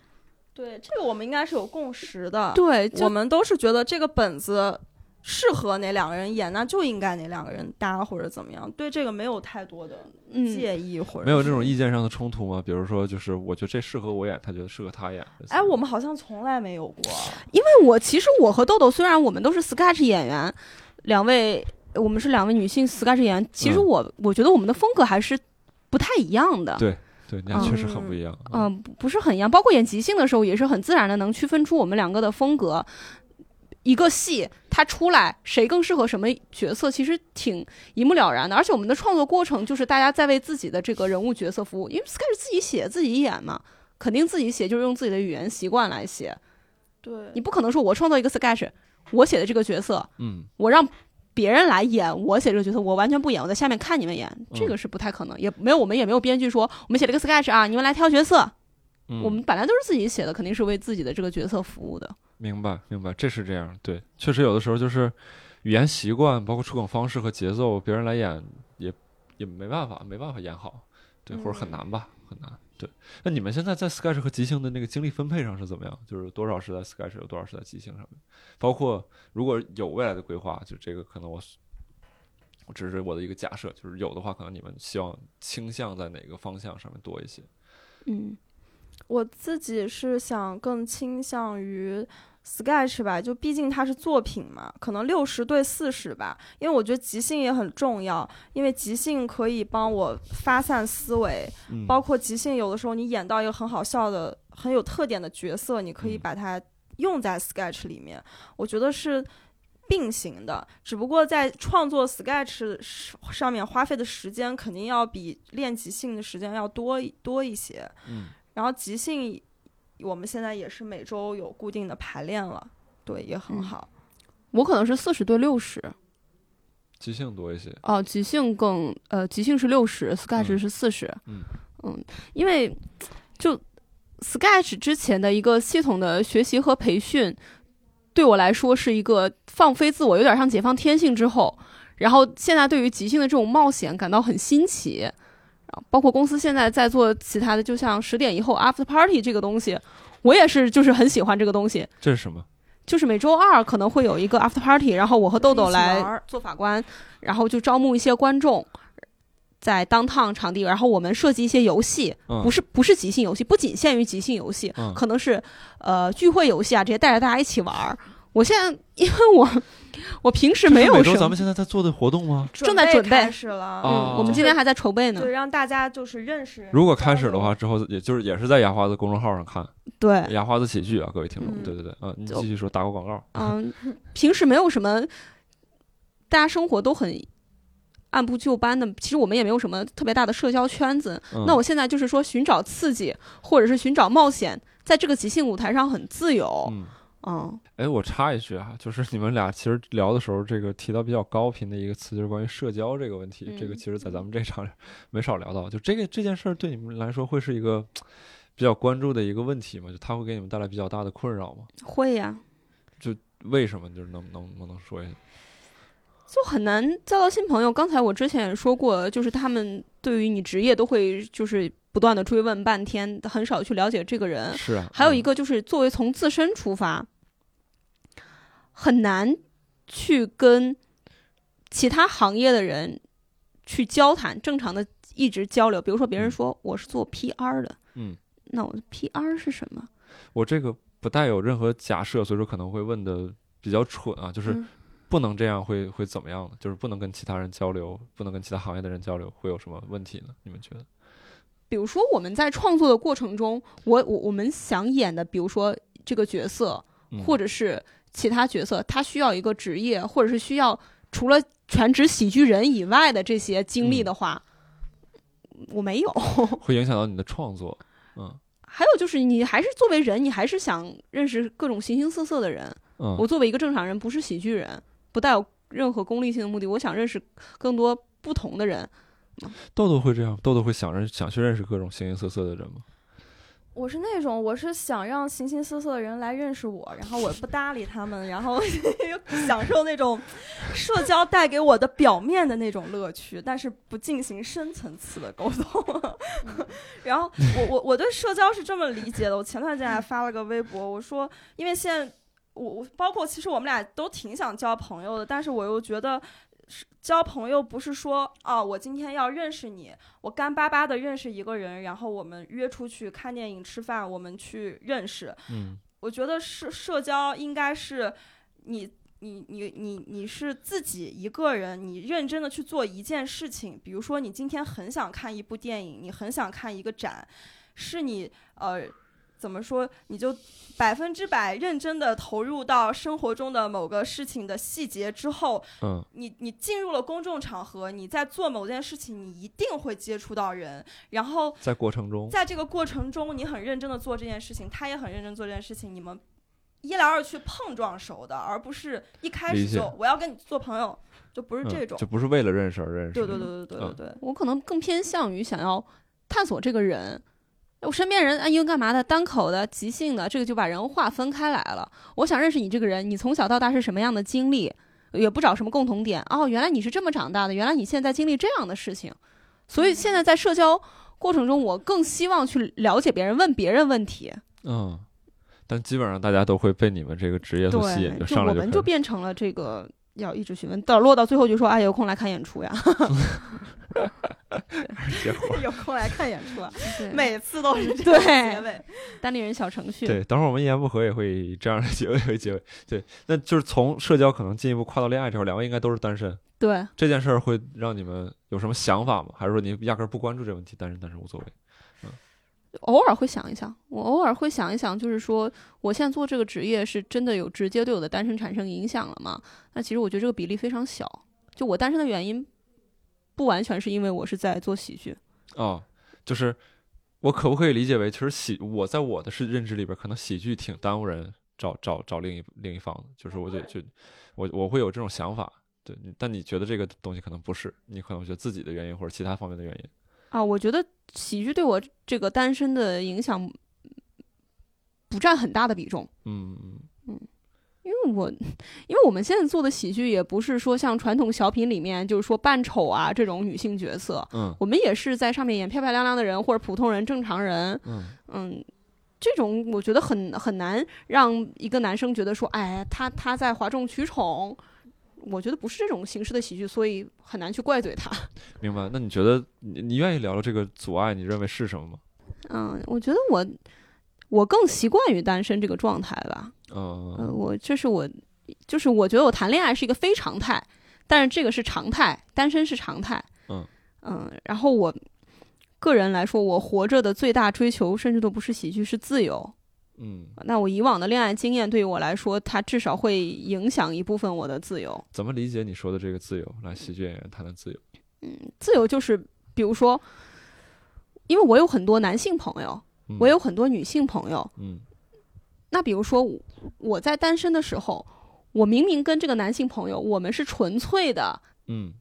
对，这个我们应该是有共识的。对，我们都是觉得这个本子适合哪两个人演，那就应该哪两个人搭或者怎么样。对这个没有太多的介意或者没有这种意见上的冲突吗？比如说，就是我觉得这适合我演，他觉得适合他演。哎，我们好像从来没有过。因为我其实我和豆豆虽然我们都是 sketch 演员，两位我们是两位女性 sketch 演员，其实我我觉得我们的风格还是不太一样的。对。对，那确实很不一样。嗯，不是很一样。包括演即兴的时候，也是很自然的能区分出我们两个的风格。一个戏它出来，谁更适合什么角色，其实挺一目了然的。而且我们的创作过程就是大家在为自己的这个人物角色服务，因为 sketch 自己写自己演嘛，肯定自己写就是用自己的语言习惯来写。对，你不可能说我创作一个 sketch，我写的这个角色，嗯，我让。别人来演我写这个角色，我完全不演，我在下面看你们演，这个是不太可能，也没有我们也没有编剧说我们写了个 sketch 啊，你们来挑角色，我们本来都是自己写的，肯定是为自己的这个角色服务的。明白，明白，这是这样，对，确实有的时候就是语言习惯，包括出梗方式和节奏，别人来演也也没办法，没办法演好，对，或者很难吧，很难。对，那你们现在在 sketch 和极星的那个精力分配上是怎么样？就是多少是在 sketch，有多少是在极星上面？包括如果有未来的规划，就这个可能我，我只是我的一个假设，就是有的话，可能你们希望倾向在哪个方向上面多一些？嗯，我自己是想更倾向于。Sketch 吧，就毕竟它是作品嘛，可能六十对四十吧。因为我觉得即兴也很重要，因为即兴可以帮我发散思维，包括即兴有的时候你演到一个很好笑的、很有特点的角色，你可以把它用在 Sketch 里面。我觉得是并行的，只不过在创作 Sketch 上面花费的时间肯定要比练即兴的时间要多多一些。嗯，然后即兴。我们现在也是每周有固定的排练了，对，也很好。我可能是四十对六十，即兴多一些。哦，即兴更呃，即兴是六十，sketch 是四十。嗯嗯，因为就 sketch 之前的一个系统的学习和培训，对我来说是一个放飞自我，有点像解放天性之后，然后现在对于即兴的这种冒险感到很新奇。包括公司现在在做其他的，就像十点以后 after party 这个东西，我也是就是很喜欢这个东西。这是什么？就是每周二可能会有一个 after party，然后我和豆豆来做法官，然后就招募一些观众，在当趟场地，然后我们设计一些游戏，不是不是即兴游戏，不仅限于即兴游戏，可能是呃聚会游戏啊这些，带着大家一起玩。我现在因为我。我平时没有。每周咱们现在在做的活动吗？正在准备开始了。嗯，我们今天还在筹备呢。对，让大家就是认识。如果开始的话，之后也就是也是在牙花子公众号上看。对，牙花子喜剧啊，各位听众。对对对，嗯，你继续说，打个广告。嗯，平时没有什么，大家生活都很按部就班的。其实我们也没有什么特别大的社交圈子。那我现在就是说，寻找刺激，或者是寻找冒险，在这个即兴舞台上很自由。嗯。嗯，哎，我插一句啊，就是你们俩其实聊的时候，这个提到比较高频的一个词，就是关于社交这个问题。这个其实，在咱们这场没少聊到。就这个这件事儿，对你们来说会是一个比较关注的一个问题吗？就它会给你们带来比较大的困扰吗？会呀。就为什么？就是能能能能说一下？就很难交到新朋友。刚才我之前也说过，就是他们对于你职业都会就是。不断的追问半天，很少去了解这个人。是啊，还有一个就是作为从自身出发，很难去跟其他行业的人去交谈，正常的一直交流。比如说，别人说我是做 PR 的，嗯，那我的 PR 是什么？我这个不带有任何假设，所以说可能会问的比较蠢啊，就是不能这样会会怎么样呢？就是不能跟其他人交流，不能跟其他行业的人交流，会有什么问题呢？你们觉得？比如说我们在创作的过程中，我我我们想演的，比如说这个角色，或者是其他角色，他需要一个职业，或者是需要除了全职喜剧人以外的这些经历的话，我没有，会影响到你的创作。嗯，还有就是你还是作为人，你还是想认识各种形形色色的人。嗯，我作为一个正常人，不是喜剧人，不带有任何功利性的目的，我想认识更多不同的人。豆豆会这样，豆豆会想认想去认识各种形形色色的人吗？我是那种，我是想让形形色色的人来认识我，然后我不搭理他们，然后 享受那种社交带给我的表面的那种乐趣，但是不进行深层次的沟通。然后我我我对社交是这么理解的，我前段时间还发了个微博，我说，因为现在我我包括其实我们俩都挺想交朋友的，但是我又觉得。交朋友不是说啊，我今天要认识你，我干巴巴的认识一个人，然后我们约出去看电影、吃饭，我们去认识。嗯，我觉得社社交应该是你你你你你是自己一个人，你认真的去做一件事情。比如说，你今天很想看一部电影，你很想看一个展，是你呃。怎么说？你就百分之百认真的投入到生活中的某个事情的细节之后，嗯，你你进入了公众场合，你在做某件事情，你一定会接触到人，然后在过程中，在这个过程中，你很认真的做这件事情，他也很认真做这件事情，你们一来二去碰撞熟的，而不是一开始就我要跟你做朋友，就不是这种，就不是为了认识而认识。对对对对对对对，我可能更偏向于想要探索这个人。我身边人啊，因为干嘛的？单口的、即兴的，这个就把人划分开来了。我想认识你这个人，你从小到大是什么样的经历？也不找什么共同点。哦，原来你是这么长大的，原来你现在经历这样的事情。所以现在在社交过程中，我更希望去了解别人，问别人问题。嗯，但基本上大家都会被你们这个职业所吸引，就我们就变成了这个要一直询问，到落到最后就说：“哎，有空来看演出呀。”有空来看演出啊，每次都是 对结尾。单立人小程序，对，等会儿我们一言不合也会以这样的结尾为结尾。对，那就是从社交可能进一步跨到恋爱这块，两位应该都是单身。对，这件事儿会让你们有什么想法吗？还是说你压根儿不关注这问题，单身单身无所谓？嗯，偶尔会想一想，我偶尔会想一想，就是说我现在做这个职业是真的有直接对我的单身产生影响了吗？那其实我觉得这个比例非常小。就我单身的原因。不完全是因为我是在做喜剧，哦，就是我可不可以理解为，其实喜我在我的是认知里边，可能喜剧挺耽误人找找找另一另一方的，就是我就就我我会有这种想法，对，但你觉得这个东西可能不是，你可能觉得自己的原因或者其他方面的原因啊？我觉得喜剧对我这个单身的影响不占很大的比重，嗯嗯嗯。因为我，因为我们现在做的喜剧也不是说像传统小品里面就是说扮丑啊这种女性角色，嗯，我们也是在上面演漂漂亮亮的人或者普通人、正常人，嗯嗯，这种我觉得很很难让一个男生觉得说，哎，他他在哗众取宠，我觉得不是这种形式的喜剧，所以很难去怪罪他。明白？那你觉得你你愿意聊聊这个阻碍？你认为是什么吗？嗯，我觉得我。我更习惯于单身这个状态吧。嗯，我这是我，就是我觉得我谈恋爱是一个非常态，但是这个是常态，单身是常态。嗯嗯，然后我个人来说，我活着的最大追求，甚至都不是喜剧，是自由。嗯，那我以往的恋爱经验对于我来说，它至少会影响一部分我的自由。怎么理解你说的这个自由？来，喜剧演员谈的自由。嗯，自由就是，比如说，因为我有很多男性朋友。我有很多女性朋友，嗯，那比如说我在单身的时候，我明明跟这个男性朋友，我们是纯粹的，嗯，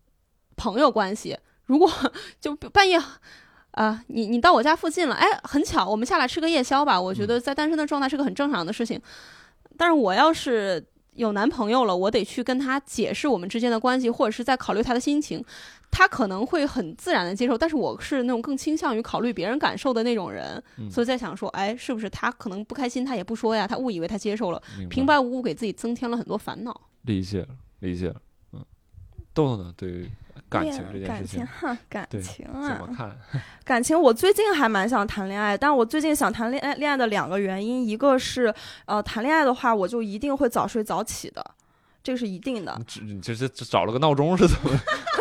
朋友关系。如果 就半夜啊，你你到我家附近了，哎，很巧，我们下来吃个夜宵吧。我觉得在单身的状态是个很正常的事情。但是我要是有男朋友了，我得去跟他解释我们之间的关系，或者是在考虑他的心情。他可能会很自然的接受，但是我是那种更倾向于考虑别人感受的那种人，所以在想说，哎，是不是他可能不开心，他也不说呀？他误以为他接受了，平白无故给自己增添了很多烦恼。理解了，理解了。嗯，豆豆呢？对于感情这件事情。感情，感情啊？怎么看？感情，我最近还蛮想谈恋爱，但我最近想谈恋爱恋爱的两个原因，一个是呃，谈恋爱的话，我就一定会早睡早起的。这个是一定的，你这这找了个闹钟是怎么？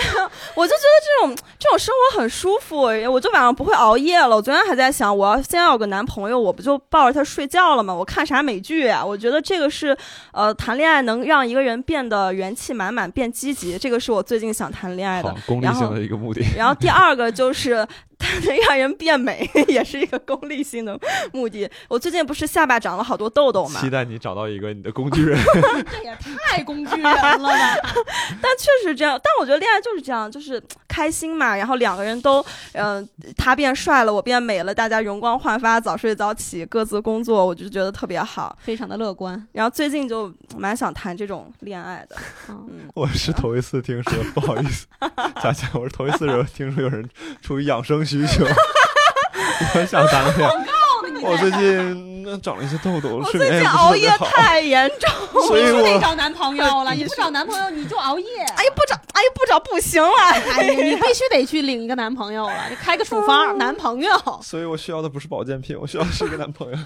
我就觉得这种这种生活很舒服，我就晚上不会熬夜了。我昨天还在想，我要现在有个男朋友，我不就抱着他睡觉了吗？我看啥美剧啊？我觉得这个是呃，谈恋爱能让一个人变得元气满满，变积极，这个是我最近想谈恋爱的功利性的一个目的。然后第二个就是。它能让人变美，也是一个功利性的目的。我最近不是下巴长了好多痘痘吗？期待你找到一个你的工具人。这也太工具人了吧！但确实这样，但我觉得恋爱就是这样，就是开心嘛。然后两个人都，嗯，他变帅了，我变美了，大家容光焕发，早睡早起，各自工作，我就觉得特别好，非常的乐观。然后最近就蛮想谈这种恋爱的。嗯，我是头一次听说，不好意思，佳佳，我是头一次听说有人出于养生。需求，我想谈恋爱。我最近长了一些痘痘，我最近熬夜太严重，所以得找男朋友了。你不找男朋友，你就熬夜。哎呀，不找，哎呀，不找不行了。哎呀，你必须得去领一个男朋友了，开个处方，男朋友。所以我需要的不是保健品，我需要的是一个男朋友。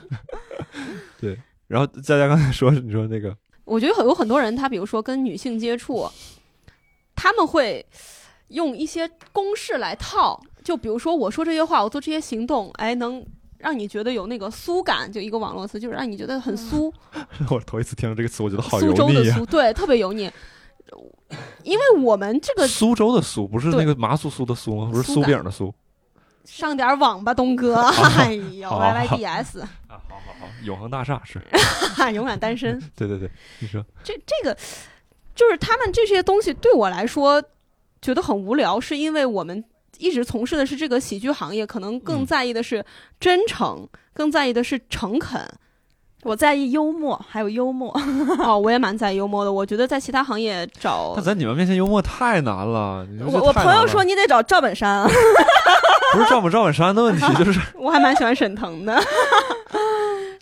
对，然后佳佳刚才说，你说那个，我觉得很有很多人，他比如说跟女性接触，他们会用一些公式来套。就比如说，我说这些话，我做这些行动，哎，能让你觉得有那个酥感，就一个网络词，就是让你觉得很酥。我头一次听到这个词，我觉得好油腻呀。对，特别油腻。因为我们这个苏州的酥不是那个麻酥酥的酥吗？不是酥饼的酥。上点网吧，东哥。哎呦，Y Y D S。啊，好好好，永恒大厦是。勇敢单身。对对对，你说。这这个就是他们这些东西对我来说觉得很无聊，是因为我们。一直从事的是这个喜剧行业，可能更在意的是真诚，更在意的是诚恳。我在意幽默，还有幽默。哦，我也蛮在意幽默的。我觉得在其他行业找，那在你们面前幽默太难了。我我朋友说你得找赵本山，不是赵本赵本山的问题，就是 我还蛮喜欢沈腾的。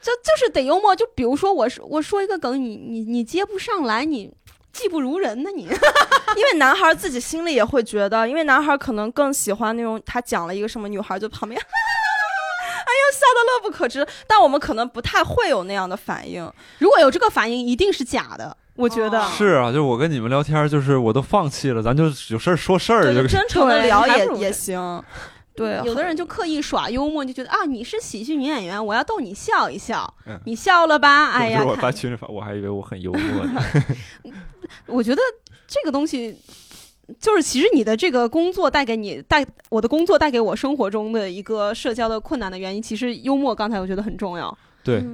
就就是得幽默。就比如说我说我说一个梗，你你你接不上来，你。技不如人呢，你，因为男孩自己心里也会觉得，因为男孩可能更喜欢那种他讲了一个什么，女孩就旁边，哎呀，笑得乐不可支。但我们可能不太会有那样的反应，如果有这个反应，一定是假的。我觉得是啊，就是我跟你们聊天，就是我都放弃了，咱就有事儿说事儿，就真诚的聊也也行。对，有的人就刻意耍幽默，就觉得啊，你是喜剧女演员，我要逗你笑一笑，你笑了吧？哎呀，我发群里发，我还以为我很幽默呢。我觉得这个东西，就是其实你的这个工作带给你带我的工作带给我生活中的一个社交的困难的原因，其实幽默。刚才我觉得很重要。对。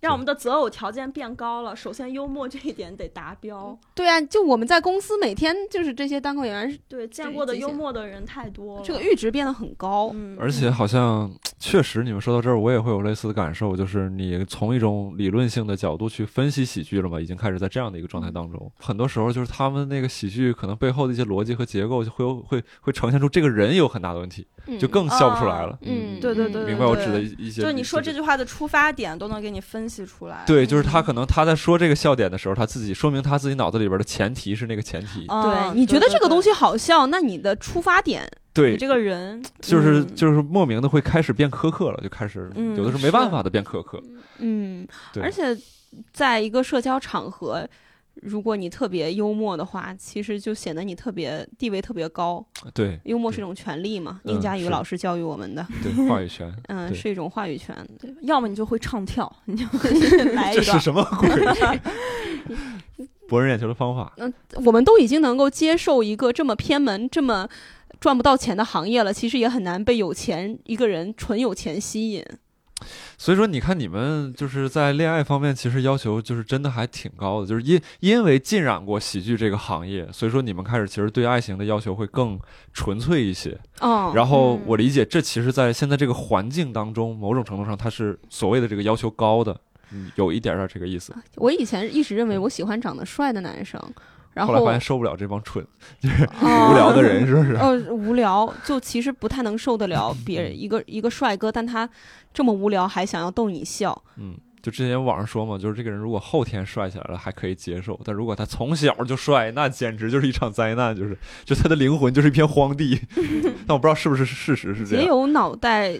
让我们的择偶条件变高了。首先，幽默这一点得达标。对啊，就我们在公司每天就是这些单口演员，对见过的幽默的人太多了，这个阈值变得很高。而且好像确实，你们说到这儿，我也会有类似的感受，就是你从一种理论性的角度去分析喜剧了嘛，已经开始在这样的一个状态当中。很多时候，就是他们那个喜剧可能背后的一些逻辑和结构，就会有会会呈现出这个人有很大的问题，就更笑不出来了。嗯，对对对，明白我指的一些，就是你说这句话的出发点都能给你分析出来。对。就是他可能他在说这个笑点的时候，他自己说明他自己脑子里边的前提是那个前提。对，你觉得这个东西好笑，那你的出发点，对你这个人，就是就是莫名的会开始变苛刻了，就开始有的时候没办法的变苛刻。嗯，而且在一个社交场合。如果你特别幽默的话，其实就显得你特别地位特别高。对，幽默是一种权利嘛？宁佳宇老师教育我们的。对，话语权。嗯，是一种话语权。对，要么你就会唱跳，你就 来一个。这是什么鬼？博人眼球的方法。嗯，我们都已经能够接受一个这么偏门、这么赚不到钱的行业了，其实也很难被有钱一个人纯有钱吸引。所以说，你看你们就是在恋爱方面，其实要求就是真的还挺高的，就是因因为浸染过喜剧这个行业，所以说你们开始其实对爱情的要求会更纯粹一些。哦，然后我理解，这其实，在现在这个环境当中，某种程度上，它是所谓的这个要求高的，嗯，有一点点这个意思。我以前一直认为我喜欢长得帅的男生。后来发现受不了这帮蠢，就是 无聊的人，是不是？呃，无聊，就其实不太能受得了 别人一个一个帅哥，但他这么无聊还想要逗你笑，嗯，就之前网上说嘛，就是这个人如果后天帅起来了还可以接受，但如果他从小就帅，那简直就是一场灾难，就是就他的灵魂就是一片荒地。但我不知道是不是事实是这样。也有脑袋，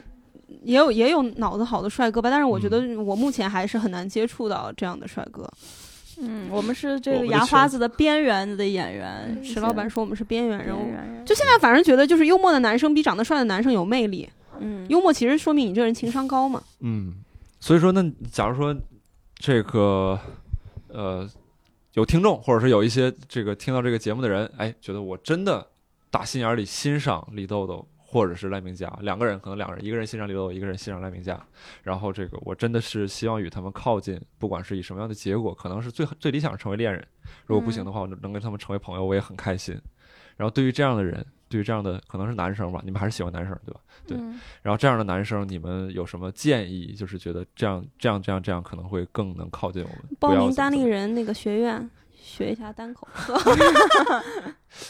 也有也有脑子好的帅哥吧，但是我觉得我目前还是很难接触到这样的帅哥。嗯，我们是这个牙花子的边缘的演员。石老板说我们是边缘人物，就现在反正觉得就是幽默的男生比长得帅的男生有魅力。嗯，幽默其实说明你这人情商高嘛。嗯。所以说，那假如说这个呃有听众，或者是有一些这个听到这个节目的人，哎，觉得我真的打心眼里欣赏李豆豆，或者是赖明佳两个人，可能两个人，一个人欣赏刘豆豆，一个人欣赏赖明佳，然后这个我真的是希望与他们靠近，不管是以什么样的结果，可能是最最理想成为恋人，如果不行的话，我能跟他们成为朋友，我也很开心。然后对于这样的人。对于这样的可能是男生吧，你们还是喜欢男生对吧？对。然后这样的男生，你们有什么建议？就是觉得这样这样这样这样可能会更能靠近我们。报名单立人那个学院，学一下单口。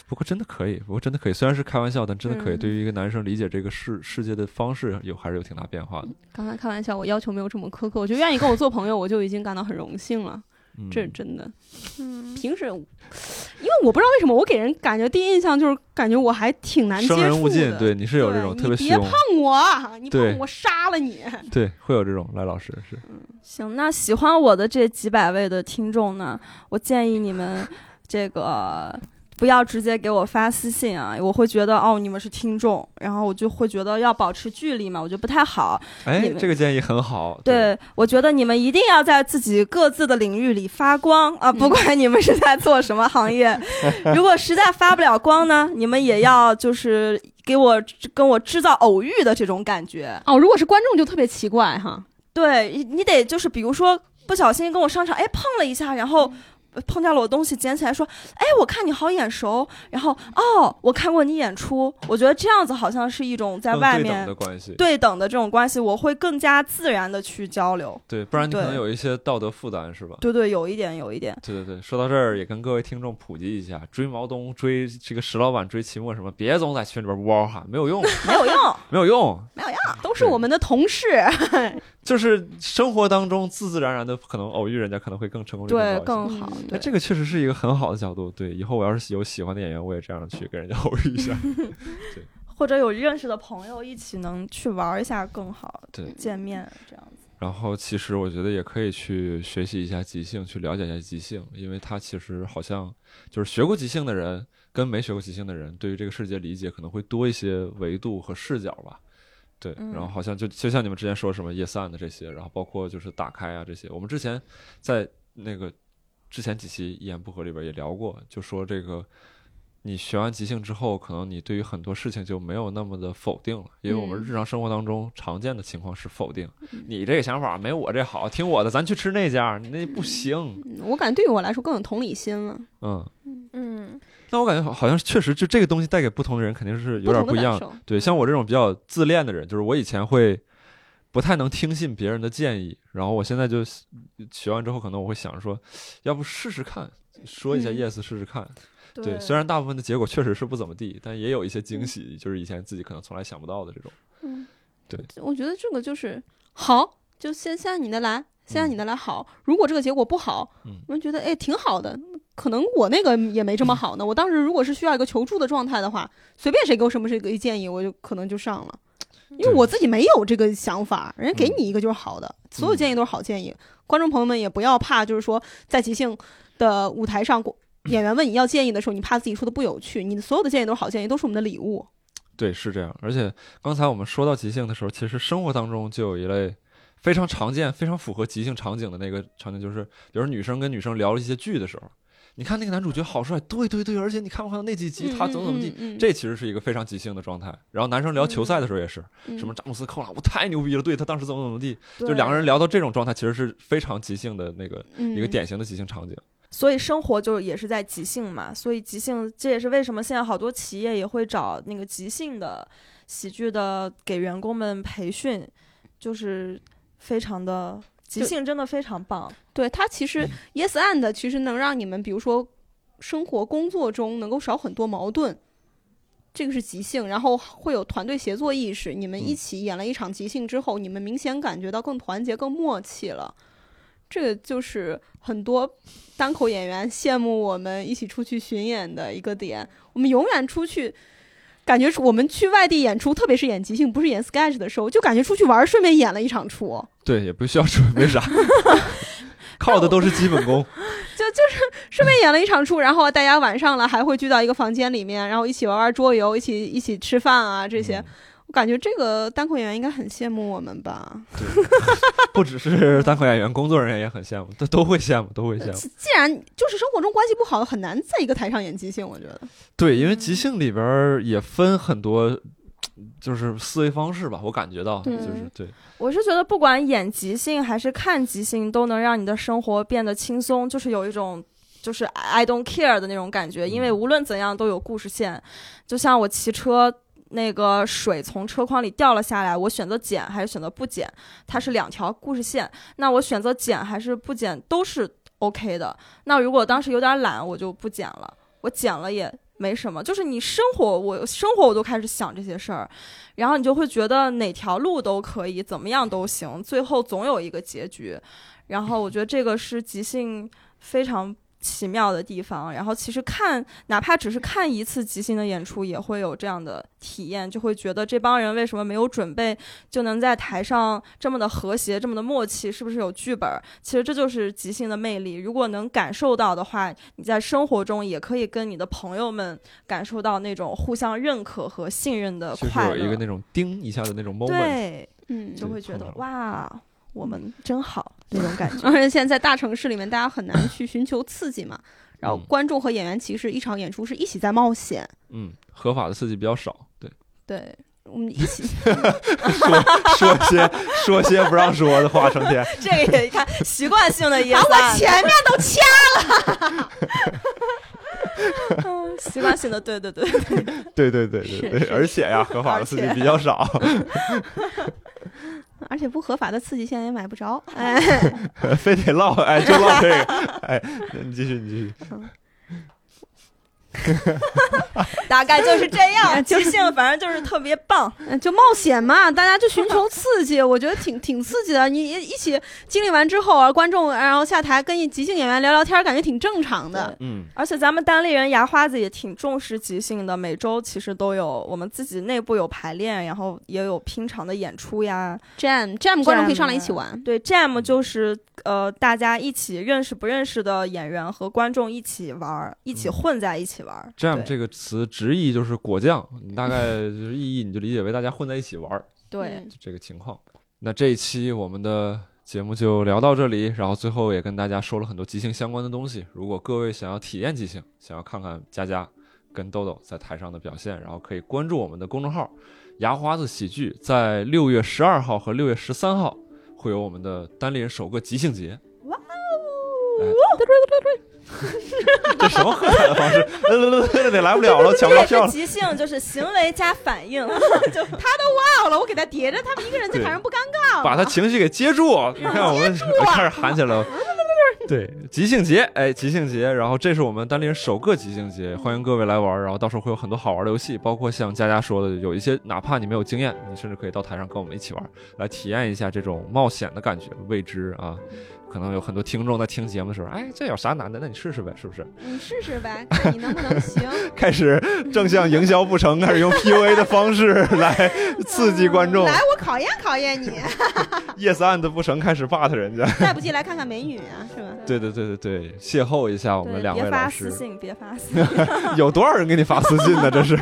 不过真的可以，不过真的可以。虽然是开玩笑，但真的可以。对于一个男生理解这个世世界的方式，有还是有挺大变化的。刚才开玩笑，我要求没有这么苛刻，我就愿意跟我做朋友，我就已经感到很荣幸了。这是真的。嗯，平时，因为我不知道为什么，我给人感觉第一印象就是感觉我还挺难接触的。生人勿近，对，你是有这种特别别碰我，你碰我杀了你。对，会有这种。来，老师是。嗯，行，那喜欢我的这几百位的听众呢，我建议你们这个。不要直接给我发私信啊！我会觉得哦，你们是听众，然后我就会觉得要保持距离嘛，我觉得不太好。哎，这个建议很好。对，我觉得你们一定要在自己各自的领域里发光啊！不管你们是在做什么行业，如果实在发不了光呢，你们也要就是给我跟我制造偶遇的这种感觉哦。如果是观众就特别奇怪哈。对你得就是比如说不小心跟我上场哎碰了一下，然后。碰见了我东西，捡起来说：“哎，我看你好眼熟。”然后哦，我看过你演出。我觉得这样子好像是一种在外面的关系，对等的这种关系，我会更加自然的去交流。对，不然你可能有一些道德负担，是吧？对对，有一点，有一点。对对对，说到这儿，也跟各位听众普及一下：追毛东、追这个石老板、追期末什么，别总在群里边呜嗷喊，没有用，没有用，没有用，没有用，都是我们的同事。就是生活当中自自然然的，可能偶遇人家可能会更成功，对，更好。那这个确实是一个很好的角度。对，以后我要是有喜欢的演员，我也这样去跟人家偶遇一下。对，或者有认识的朋友一起能去玩一下更好。对，见面这样子。然后其实我觉得也可以去学习一下即兴，去了解一下即兴，因为它其实好像就是学过即兴的人跟没学过即兴的人，对于这个世界理解可能会多一些维度和视角吧。对，然后好像就就像你们之前说什么夜散的这些，然后包括就是打开啊这些，我们之前在那个之前几期一言不合里边也聊过，就说这个你学完即兴之后，可能你对于很多事情就没有那么的否定了，因为我们日常生活当中常见的情况是否定，你这个想法没我这好，听我的，咱去吃那家，那不行。我感觉对于我来说更有同理心了。嗯嗯。那我感觉好像确实，就这个东西带给不同的人肯定是有点不一样。对，像我这种比较自恋的人，就是我以前会不太能听信别人的建议，然后我现在就学完之后，可能我会想说，要不试试看，说一下 yes 试试看。对，虽然大部分的结果确实是不怎么地，但也有一些惊喜，就是以前自己可能从来想不到的这种。嗯，对，我觉得这个就是好，就先先按你的来，先按你的来好。如果这个结果不好，我们觉得哎挺好的。可能我那个也没这么好呢。我当时如果是需要一个求助的状态的话，随便谁给我什么这个建议，我就可能就上了，因为我自己没有这个想法，人家给你一个就是好的，所有建议都是好建议。观众朋友们也不要怕，就是说在即兴的舞台上，演员问你要建议的时候，你怕自己说的不有趣，你的所有的建议都是好建议，都是我们的礼物。对，是这样。而且刚才我们说到即兴的时候，其实生活当中就有一类非常常见、非常符合即兴场景的那个场景，就是比如女生跟女生聊了一些剧的时候。你看那个男主角好帅，对对对，而且你看没看到那几集他怎么怎么地？这其实是一个非常即兴的状态。然后男生聊球赛的时候也是，什么詹姆斯扣篮，我太牛逼了，对他当时怎么怎么地，就两个人聊到这种状态，其实是非常即兴的那个一个典型的即兴场景。所以生活就也是在即兴嘛，所以即兴这也是为什么现在好多企业也会找那个即兴的喜剧的给员工们培训，就是非常的。即兴真的非常棒，对它其实 yes and 其实能让你们比如说生活工作中能够少很多矛盾，这个是即兴，然后会有团队协作意识，你们一起演了一场即兴之后，你们明显感觉到更团结、更默契了。这个就是很多单口演员羡慕我们一起出去巡演的一个点。我们永远出去，感觉我们去外地演出，特别是演即兴，不是演 sketch 的时候，就感觉出去玩，顺便演了一场出。对，也不需要准备啥，靠的都是基本功。就就是顺便演了一场出，然后大家晚上了还会聚到一个房间里面，然后一起玩玩桌游，一起一起吃饭啊这些。我感觉这个单口演员应该很羡慕我们吧？对，不只是单口演员，工作人员也很羡慕，都都会羡慕，都会羡慕。既然就是生活中关系不好，很难在一个台上演即兴，我觉得。对，因为即兴里边也分很多，就是思维方式吧。我感觉到，就是对。我是觉得，不管演即兴还是看即兴，都能让你的生活变得轻松，就是有一种就是 I don't care 的那种感觉。因为无论怎样都有故事线，就像我骑车。那个水从车筐里掉了下来，我选择捡还是选择不捡？它是两条故事线，那我选择捡还是不捡都是 OK 的。那如果当时有点懒，我就不捡了。我捡了也没什么，就是你生活，我生活我都开始想这些事儿，然后你就会觉得哪条路都可以，怎么样都行，最后总有一个结局。然后我觉得这个是即兴非常。奇妙的地方，然后其实看哪怕只是看一次即兴的演出，也会有这样的体验，就会觉得这帮人为什么没有准备就能在台上这么的和谐，这么的默契，是不是有剧本？其实这就是即兴的魅力。如果能感受到的话，你在生活中也可以跟你的朋友们感受到那种互相认可和信任的快乐，有一个那种叮一下的那种 moment，对，嗯，就会觉得哇。我们真好那种感觉。而且现在在大城市里面大家很难去寻求刺激嘛然后观众和演员其实一场演出是一起在冒险。嗯合法的刺激比较少对。对我们一起。说说些说些不让说的话成天。这个也看习惯性的一样把我前面都掐了。习惯性的对对对对。对对对对而且呀合法的刺激比较少。而且不合法的刺激现在也买不着，哎，非得唠，哎，就唠这个，哎，你继续，你继续。大概就是这样，即兴反正就是特别棒，就冒险嘛，大家就寻求刺激，我觉得挺挺刺激的。你一起经历完之后，观众然后下台跟一即兴演员聊聊天，感觉挺正常的。嗯，而且咱们单立人牙花子也挺重视即兴的，每周其实都有我们自己内部有排练，然后也有平常的演出呀。Jam Jam 观众可以上来一起玩。对，Jam 就是呃大家一起认识不认识的演员和观众一起玩，一起混在一起玩。Jam 这个词直译就是果酱，你大概就是意义你就理解为大家混在一起玩儿，对，这个情况。那这一期我们的节目就聊到这里，然后最后也跟大家说了很多即兴相关的东西。如果各位想要体验即兴，想要看看佳佳跟豆豆在台上的表现，然后可以关注我们的公众号“牙花子喜剧”。在六月十二号和六月十三号会有我们的单立人首个即兴节。哇哦！这什么喝彩的方式？得来不了了，抢不到 票了。即兴就是行为加反应，就他都忘了，我给他叠着，他们一个人在台上不尴尬把他情绪给接住，你看我们开始喊起来了。对，即兴节，哎，即兴节，然后这是我们单立人首个即兴节，欢迎各位来玩。然后到时候会有很多好玩的游戏，包括像佳佳说的，有一些哪怕你没有经验，你甚至可以到台上跟我们一起玩，来体验一下这种冒险的感觉，未知啊。可能有很多听众在听节目的时候，哎，这有啥难的？那你试试呗，是不是？你试试呗，看你能不能行。开始正向营销不成，开始用 PUA 的方式来刺激观众。来，我考验考验你。Yes and 不成，开始 but 人家。再不济来看看美女啊，是吧？对对对对对，邂逅一下我们两位老师。别发私信，别发私信。有多少人给你发私信呢？这是。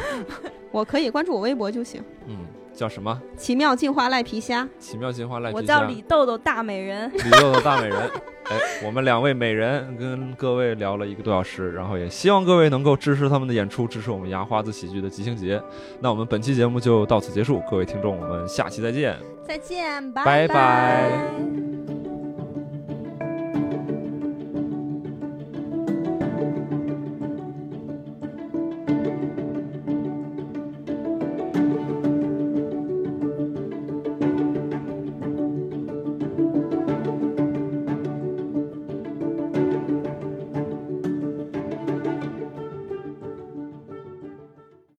我可以关注我微博就行。嗯。叫什么？奇妙进化赖皮虾。奇妙进化赖皮虾。我叫李豆豆大美人。李豆豆大美人。哎，我们两位美人跟各位聊了一个多小时，然后也希望各位能够支持他们的演出，支持我们牙花子喜剧的即兴节。那我们本期节目就到此结束，各位听众，我们下期再见。再见，拜拜。